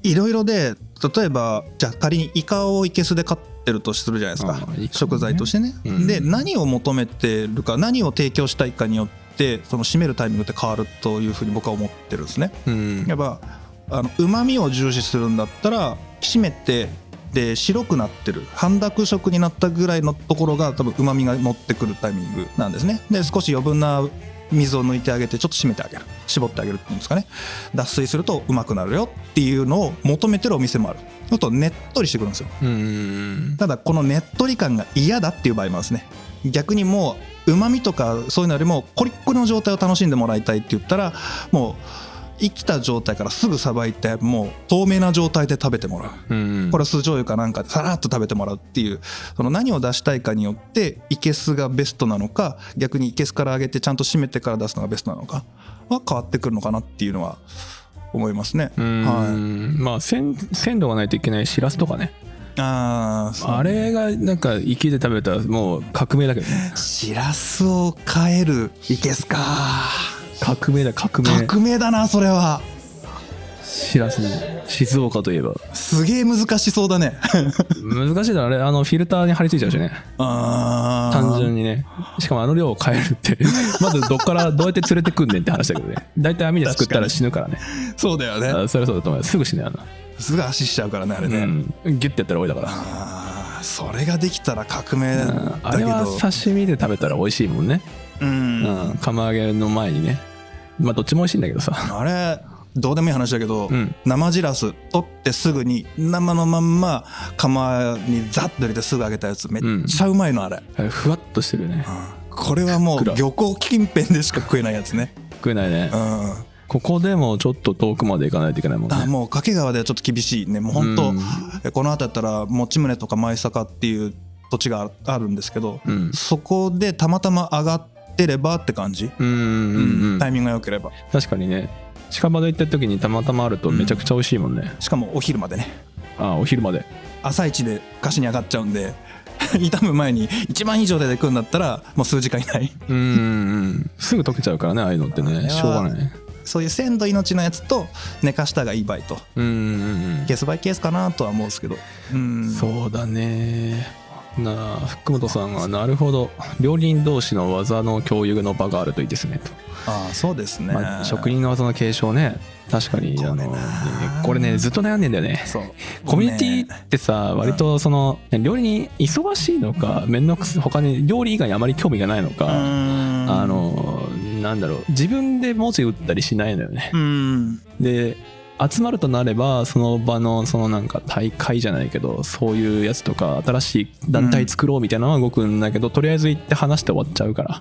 いろいろで、例えば、じゃあ仮にイカをいけすで飼ってるとするじゃないですか。ね。食材としてね。うん。で、何を求めてるか、何を提供したいかによって、その締めるタイミングって変わるというふうに僕は思ってるんですね。うん。やっぱあの旨味を重視するんだったら締めてで白くなってる。半濁色になったぐらいのところが多分旨味が乗ってくるタイミングなんですね。で少し余分な水を抜いてあげてちょっと締めてあげる。絞ってあげるっていうんですかね。脱水するとうまくなるよっていうのを求めてるお店もある。ちょっとねっとりしてくるんですよ。うんただこのねっとり感が嫌だっていう場合もあるんですね。逆にもう旨味とかそういうのよりもコリッコリの状態を楽しんでもらいたいって言ったらもう生きた状態からすぐさばいてもう透明な状態で食べてもらう。うんこれ酢醤油かなんかでさらっと食べてもらうっていうその何を出したいかによっていけすがベストなのか逆にいけすから揚げてちゃんと締めてから出すのがベストなのかは変わってくるのかなっていうのは思いますね。うん。はい、まあ鮮鮮度がないといけないしらすとかね。ああれがなんか生で食べたらもう革命だけどね。しらすを変えるいけすか革命だ革命。革命だなそれは。しらす静岡といえば。すげえ難しそうだね。難しいだろあれ。あのフィルターに貼り付いちゃうしね。あー。単純にね。しかもあの量を変えるって。まずどっからどうやって連れてくんねんって話だけどね。大体網ですくったら死ぬからね。そうだよね。あそれはそうだと思うす。ぐ死ぬよな。すぐ足しちゃうからねあれね、うん。ギュッてやったら終わりだから。それができたら革命だうん。あけどれは刺身で食べたら美味しいもんね。うん。うん。釜揚げの前にねまあどっちも美味しいんだけどさ。あれどうでもいい話だけど、うん。生しらす取ってすぐに生のまんま釜にザッと入れてすぐ揚げたやつめっちゃうまいのあれ、あれふわっとしてるよねこれはもう漁港近辺でしか食えないやつね。食えないね。うん。ここでもちょっと遠くまで行かないといけないもんね。あもう掛川ではちょっと厳しいね。もう本当、うん。えこの辺だったら持宗とか舞坂っていう土地があるんですけど、うん。そこでたまたま上がってればって感じ、うんうんうんタイミングが良ければ。確かにね。近場で行った時にたまたまあるとめちゃくちゃ美味しいもんね、しかもお昼までね。あお昼まで。朝一で菓子に上がっちゃうんで 傷む前に一番いい状態で食うんだったらもう数時間以内うんうんうん。すぐ溶けちゃうからねああいうのってね。しょうがないね。そういう鮮度命のやつと寝かしたがいい場合と。うんうんケースバイケースかなとは思うんですけど。うんうん。そうだねなあ福本さんがなるほど料理人同士の技の共有の場があるといいですねと、ああそうですね、まあ、職人の技の継承ね。確かにあのこれなこれねずっと悩んでんだよね。そう。コミュニティってさ割とその料理人忙しいのか面倒くさ他に料理以外にあまり興味がないのかうん。あのなんだろう。自分で文字打ったりしないのよね。うん。で集まるとなればその場のそのなんか大会じゃないけどそういうやつとか新しい団体作ろうみたいなのは動くんだけど、とりあえず行って話して終わっちゃうから。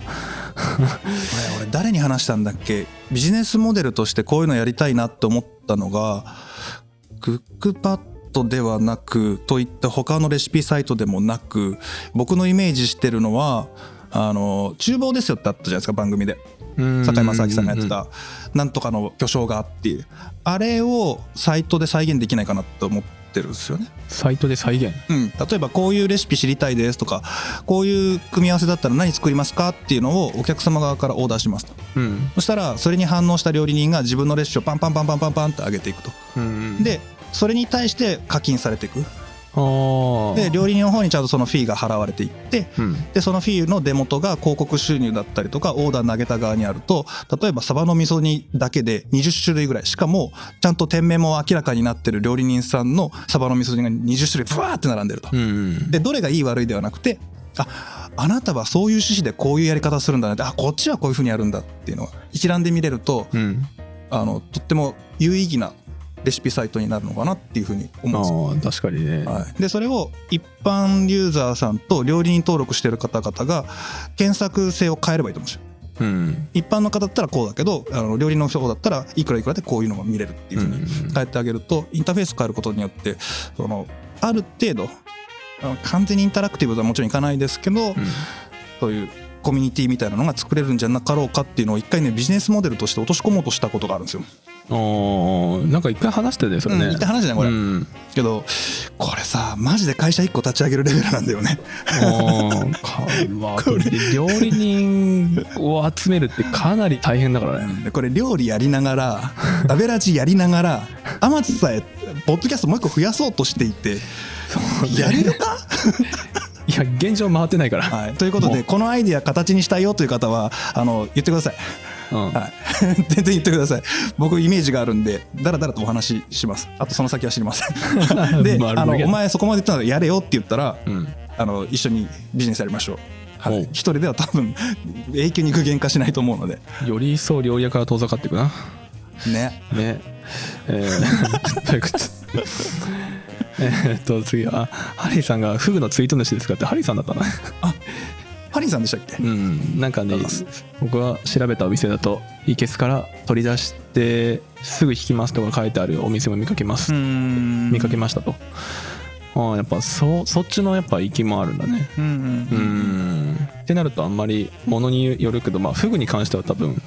俺誰に話したんだっけ？ビジネスモデルとしてこういうのやりたいなって思ったのがクックパッドではなくといった他のレシピサイトでもなく僕のイメージしてるのはあの厨房ですよってあったじゃないですか番組で。堺正明さんがやってた「なんとかの巨匠が」っていうあれをサイトで再現できないかなと思ってるんですよね。サイトで再現？うん、例えばこういうレシピ知りたいですとかこういう組み合わせだったら何作りますかっていうのをお客様側からオーダーしますと。うん。そしたらそれに反応した料理人が自分のレシピをパンパンパンパンパンパンって上げていくと。うんうん。でそれに対して課金されていくで料理人の方にちゃんとそのフィーが払われていってうん。でそのフィーの出元が広告収入だったりとかオーダー投げた側にあると例えばサバの味噌煮だけで20種類ぐらい。しかもちゃんと店名も明らかになってる料理人さんのサバの味噌煮が20種類ブワーって並んでると。う。んでどれがいい悪いではなくてああなたはそういう趣旨でこういうやり方するんだなってあこっちはこういうふうにやるんだっていうのが一覧で見れるとうん。あのとっても有意義なレシピサイトになるのかなっていうふうに思うんですよ。確かにね、はい、でそれを一般ユーザーさんと料理人登録してる方々が検索性を変えればいいと思うんですよ。うん。一般の方だったらこうだけどあの料理人の方だったらいくらいくらでこういうのが見れるっていうふうに変えてあげるとインターフェース変えることによってそのある程度あの完全にインタラクティブとはもちろんいかないですけど、そういうコミュニティみたいなのが作れるんじゃなかろうかっていうのを一回ねビジネスモデルとして落とし込もうとしたことがあるんですよ。おーなんか一回話してたよそれね、うん一回話したねこれ。うん、けどこれさマジで会社1個立ち上げるレベルなんだよね。あーかわ 料理人を集めるってかなり大変だからね。でこれ料理やりながら アベラジやりながら天津さえポッドキャストもう一個増やそうとしていてやれるか、いや現状回ってないから、はい、ということでこのアイディア形にしたいよという方はあの言ってください、うん。はい、全然言ってください。僕イメージがあるんでだらだらとお話しします。あとその先は知りません。であのお前そこまで言ったのでやれよって言ったらうん。あの一緒にビジネスやりましょう、はい。一人では多分永久に具現化しないと思うので。より一層料理屋から遠ざかっていくな。ね。ね。えー、ということでえーっと次はあハリーさんがフグのツイート主ですかってハリーさんだったなハリーさんでしたっけ？うんなんかね僕が調べたお店だといけすから取り出してすぐ引きますとか書いてあるお店も見かけます、ん。見かけましたと。ああやっぱそそっちのやっぱ息もあるんだね。うんうんうん。ってなるとあんまりものによるけどまあフグに関しては多分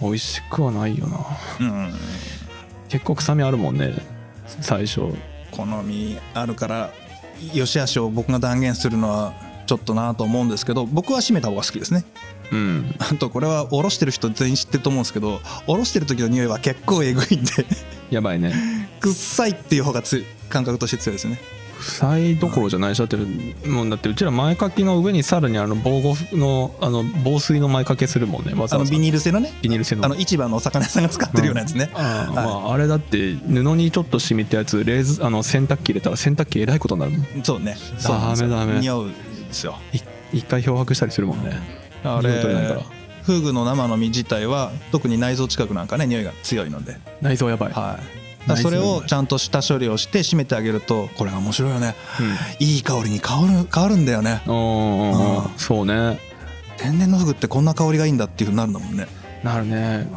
美味しくはないよな。うん。結構臭みあるもんね最初好みあるから良し悪しを僕が断言するのはちょっとなと思うんですけど僕は締めた方が好きですね。うん。あとこれはおろしてる人全員知ってると思うんですけどおろしてる時の匂いは結構えぐいんで。やばいね。くっさいっていう方が強い感覚として強いですね臭いどころじゃないしだってもうだってうちら前掛けの上にさらにあの防護のあの防水の前掛けするもんね。わざわざ。あのビニール製のね。ビニール製の。あの市場のお魚屋さんが使ってるようなやつね、ああ,、まあ、あれだって布にちょっと染みたやつレーズあの洗濯機入れたら洗濯機えらいことになるもん。そうね。ダメダメ。匂うんですよ。い一回漂白したりするもんね。あ匂い取れないか。られフグの生の身自体は特に内臓近くなんかね匂いが強いので。内臓やばい、はいそれをちゃんと下処理をして締めてあげるとこれが面白いよね、いい香りに変わる変わるんだよね。うんうんうん。うん。そうね。天然のフグってこんな香りがいいんだっていうふうになるんだもんね。なるね。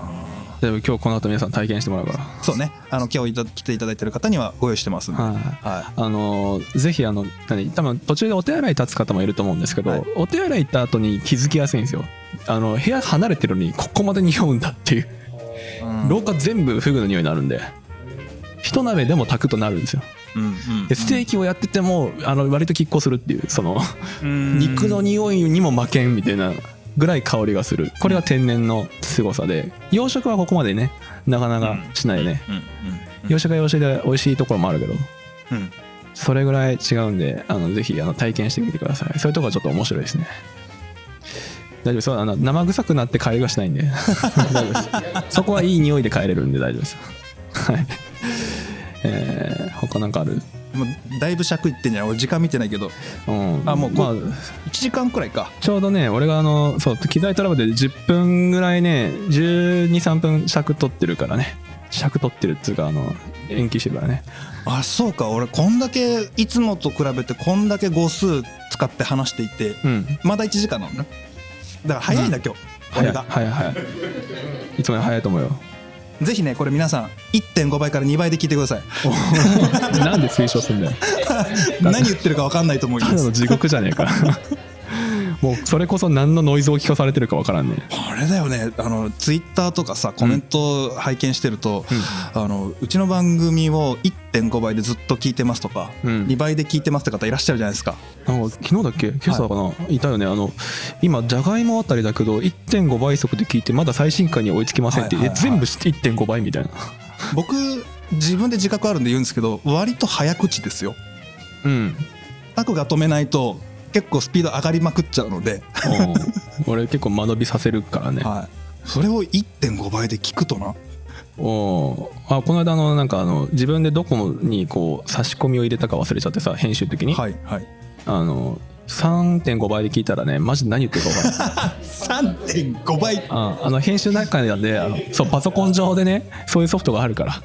でも今日この後皆さん体験してもらうから。そうね。あの今日来ていただいてる方にはご用意してますんで、はい。はあのぜひあの何多分途中でお手洗い立つ方もいると思うんですけど、はい。お手洗い行った後に気づきやすいんですよ。あの部屋離れてるのにここまで匂うんだっていう。い、うん。廊下全部フグの匂いになるんで一鍋でも炊くとなるんですよ。うんうんでステーキをやっててもあの割と拮抗するっていうそのうん。肉の匂いにも負けんみたいなぐらい香りがする。これが天然の凄さで。養殖はここまでねなかなかしないね。うん。うん。養殖は養殖で美味しいところもあるけどうん。それぐらい違うんであのぜひあの体験してみてください。そういうところがちょっと面白いですね。大丈夫です。あの生臭くなって帰りはしないんで。大丈夫です。そこはいい匂いで帰れるんで大丈夫です。はいえー、他なんかある？もうだいぶ尺いってんじゃん俺時間見てないけど。うん。あもうこまあ1時間くらいか。ちょうどね俺があのそう機材トラブルで10分ぐらいね123分尺取ってるからね。尺取ってるっていうかあの延期してるからね。あそうか。俺こんだけいつもと比べてこんだけ語数使って話していてうん。まだ1時間なのねだから早いんだ、今日。早い早い早い。いつもより早いと思うよぜひねこれ皆さん1.5倍から2倍で聞いてください。なんで推奨すんだよ。何言ってるか分かんないと思います。ただの地獄じゃねえかもうそれこそ何のノイズを聞かされてるかわからんね。あれだよね。あのツイッターとかさコメント拝見してると、あのうちの番組を1.5倍でずっと聞いてますとか、うん。2倍で聞いてますって方いらっしゃるじゃないですか。なんか昨日だっけ？今朝かな、い、たよね。あの今じゃがいもあたりだけど1.5倍速で聞いてまだ最新回に追いつきませんって、はいはいはいえ全部1.5倍みたいな。僕自分で自覚あるんで言うんですけど割と早口ですよ。うん。タクが止めないと結構スピード上がりまくっちゃうので、俺結構間延びさせるからね。はい、それを1.5倍で聞くとな。おー。あこの間あのなんかあの自分でどこにこう差し込みを入れたか忘れちゃってさ編集的に、はいはい。あの3.5倍で聞いたらねマジで何言ってるか分からない。3.5倍。ああの編集の中であのそうパソコン上でねそういうソフトがあるから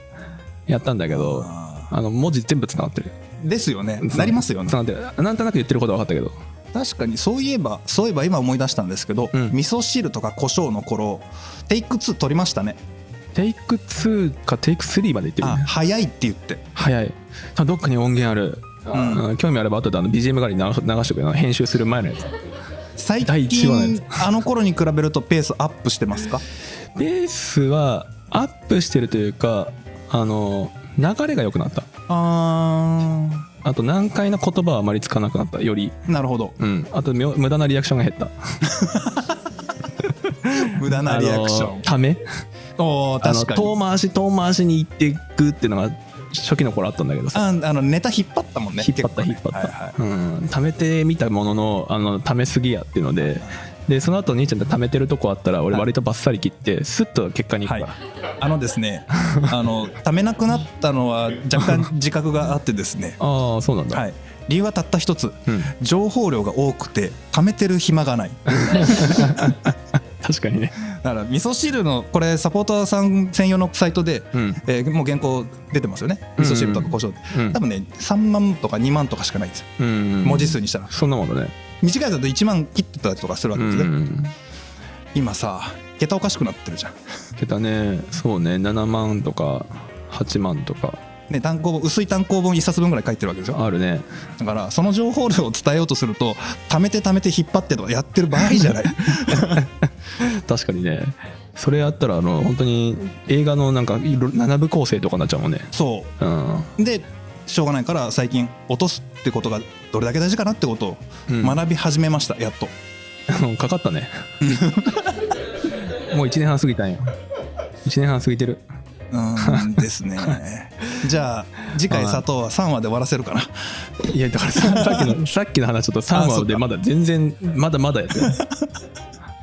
やったんだけどああの文字全部つながってるですよね。なりますよね。つなんとなく言ってることは分かったけど。確かにそういえばそういえば今思い出したんですけど、うん。味噌汁とか胡椒の頃テイク2取りましたね。テイク2かテイク3まで言ってるあね早いって言って。早い。どっかに音源ある、んうん。興味あれば後であの BGM 代わりに流流しておくよ。編集する前のやつ。最近あの頃に比べるとペースアップしてますか？ベースはアップしてるというかあの流れが良くなったああと難解な言葉はあまりつかなくなった。より。ーなるほど。うん。あとみょ無駄なリアクションが減った。無駄なリアクション。あのため。おーあの確かに。遠回し遠回しに行っていくっていうのが初期の頃あったんだけどさ。ああのネタ引っ張ったもんね引っ張った引っ張った、結構ねはいはい。うん。貯めてみたもののあの貯めすぎやっていうのででその後兄ちゃんで貯めてるとこあったら俺割とバッサリ切ってスッと結果に行くはい。から、あのですね あのためなくなったのは若干自覚があってですね。ああそうなんだ、はい。理由はたった一つ、うん。情報量が多くて貯めてる暇がない。確かにね。だから味噌汁のこれサポーターさん専用のサイトで、うん。えーもう原稿出てますよね。うん味噌汁とか胡椒、うん。多分ね3万とか2万とかしかないんですよ。うんうん文字数にしたら。そんなものね短いだと1万切ってたりとかするわうけですね、ん今さ桁おかしくなってるじゃん。桁ね。そうね。7万とか8万とか。ね単行本薄い単行本1冊分ぐらい書いてるわけですよあるね。だからその情報量を伝えようとすると貯めて貯めて引っ張ってとかやってる場合じゃない。確かにね。それやったらあの本当に映画のなんかいろ7部構成とかになっちゃうもんね。そう。ん。うでしょうがないから最近落とすってことがどれだけ大事かなってことをうん。学び始めましたやっと。かかったね。もう1年半過ぎたんよ。1年半過ぎてる。うーんですね。じゃあ次回 はい砂糖は3話で終わらせるかな。いやだからささっきの さっきの話ちょっと3あそっか。話でまだ全然まだまだやってる。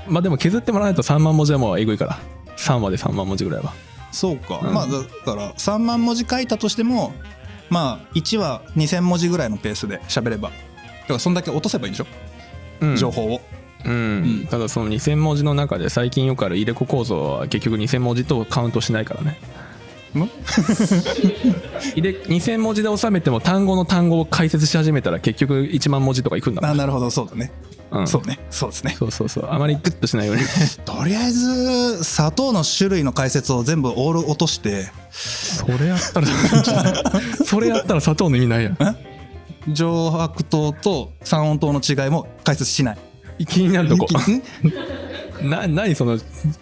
まあでも削ってもらわないと3万文字はもうえぐいから。3話で3万文字ぐらいは。そうか、うん。まあだから3万文字書いたとしてもまあ1話2000文字ぐらいのペースで喋れば。だからそんだけ落とせばいいでしょ、うん。情報を。うん、ただその2000文字の中で最近よくある入れ子構造は結局2000文字とカウントしないからね。ん？入れ2000文字で収めても単語の単語を解説し始めたら結局1万文字とかいくんだもんあなるほど。そうだね、うん。そうね。そうですね。そうそうそう。あまりグッとしないように。ね とりあえず砂糖の種類の解説を全部オール落として。それやったら それやったら砂糖の意味ないやん。上白糖と三温糖の違いも解説しない。気になるとこ。ん な何その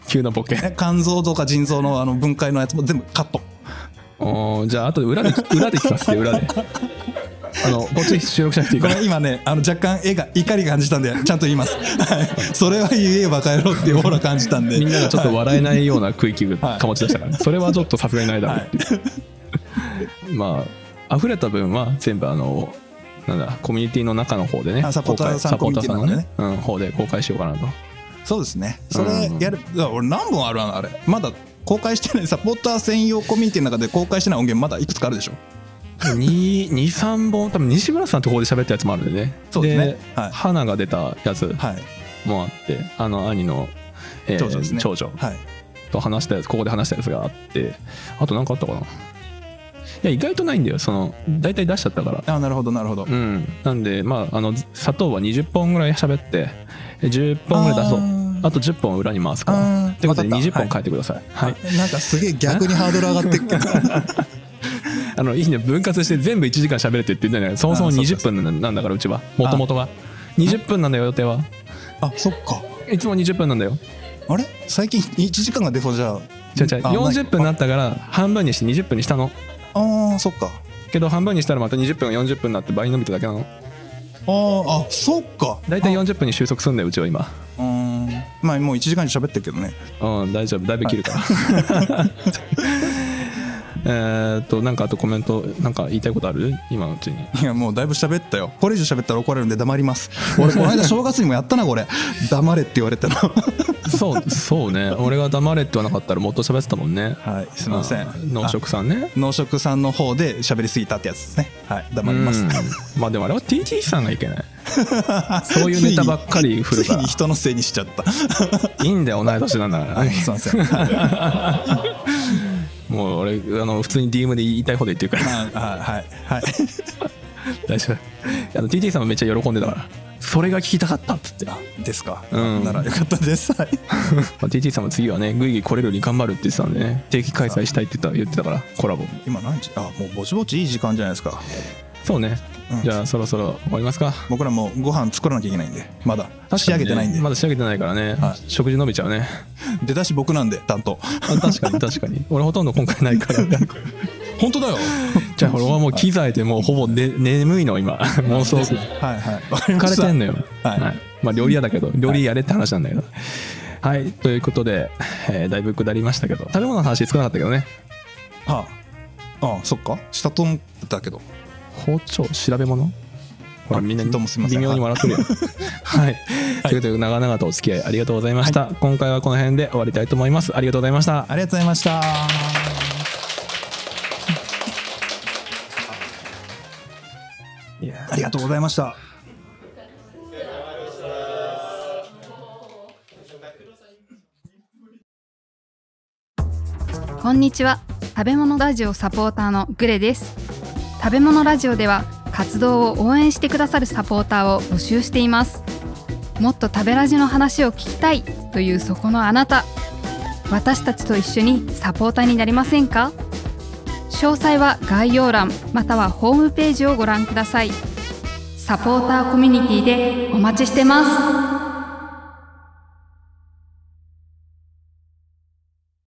急なボケ。え？肝臓とか腎臓のあの分解のやつも全部カット。おーじゃああとで裏で裏で聞かせて裏であのこっち収録しなくていいか。らこれ今ねあの若干絵が怒り感じたんでちゃんと言います、はい、それは言えば帰ろうっていうオーラ感じたんで。みんながちょっと笑えないような空気がはい。醸し出したから、それはちょっとさすがにないだろうっていう、まあ溢れた分は全部あのなんだコミュニティの中の方でねあサポーターさん公開サポーターさんのね。コミュニテうん、方で公開しようかなと。そうですね。それやる、俺何本あるのあれ。まだ公開してないサポーター専用コミュニティの中で公開してない音源まだいくつかあるでしょ23本多分西村さんのところで喋ったやつもあるんでね。そうですね。はい。花が出たやつはい。もあってあの兄の、えー長女ですね。長女はい。と話したやつここで話したやつがあってあと何かあったかな。いや意外とないんだよ。その大体出しちゃったから。あなるほどなるほど、うん。なんでまああの砂糖は20本ぐらい喋ってえ10本ぐらい出そう。あと10本裏に回すかあらー。ということでわかった。20本書いてください。はい、なんかすげえ逆にハードル上がってっけど あのいいね。分割して全部1時間喋れって言ってんだよねそもそもそうか20分なんだからうちは。もともとは。20分なんだよ予定は。あそっか。いつも20分なんだよ。あれ？最近1時間がデフォじゃあ。違う違う。あ40分になったから半分にして20分にしたの。ああーそっか。けど半分にしたらまた20分が40分になって倍伸びただけなの。あーあそっか。大体40分に収束するんだようちは今。うーん。まあもう1時間以上喋ってるけどね。うん大丈夫。だいぶ切るから ーっとなんかあとコメントなんか言いたいことある？今のうちに。いやもうだいぶ喋ったよ。これ以上喋ったら怒られるんで黙ります。俺この間正月にもやったなこれ。黙れって言われたの。そうそうね。俺が黙れって言わなかったらもっと喋ってたもんね。はいすいません。農食さんね。農食さんの方で喋りすぎたってやつですね。はい黙ります。うん。まあでもあれは TT さんがいけない。そういうネタばっかり振る ついからに人のせいにしちゃった。いいんだよ同い年なんだから、すいません。はい もう俺あの普通に DM で言いたいこと言ってるから。はいはいはい。大丈夫。あの TT さんもめっちゃ喜んでたから。それが聞きたかったっつって、まですか、うん。ならよかったです。はい。あ、TT さんも次はねぐいぐい来れるように頑張るって言ってたんでね定期開催したいって言った言ってたからコラボ。今何時？あもうぼちぼちいい時間じゃないですかそうね、うん。じゃあそろそろ終わりますか。僕らもご飯作らなきゃいけないんで。まだ。仕上げてないんで、まだ仕上げてないからね、はい。食事伸びちゃうね。出だし僕なんで担当。あ確かに確かに。俺ほとんど今回ないから。本当だよ。じゃあ俺はもう機材でもうほぼ、ね、眠いの今。妄想はいはい。疲れてんのよ、はい。まあ料理屋だけど料理やれって話なんだけど。はい、ということで、えーだいぶ下りましたけど。食べ物の話少なかったけどね。はあ。ああそっか。したと思ったけど包丁調べ物？ほらあみんなどうもすいません。微妙に笑ってるよ はい、ということで長々とお付き合いありがとうございました、今回はこの辺で終わりたいと思います。ありがとうございました。ありがとうございました。いやありがとうございました。こんにちは。食べ物ラジオサポーターのグレです食べ物ラジオでは活動を応援してくださるサポーターを募集しています。もっと食べラジの話を聞きたいというそこのあなた。私たちと一緒にサポーターになりませんか？詳細は概要欄またはホームページをご覧ください。サポーターコミュニティでお待ちしてます。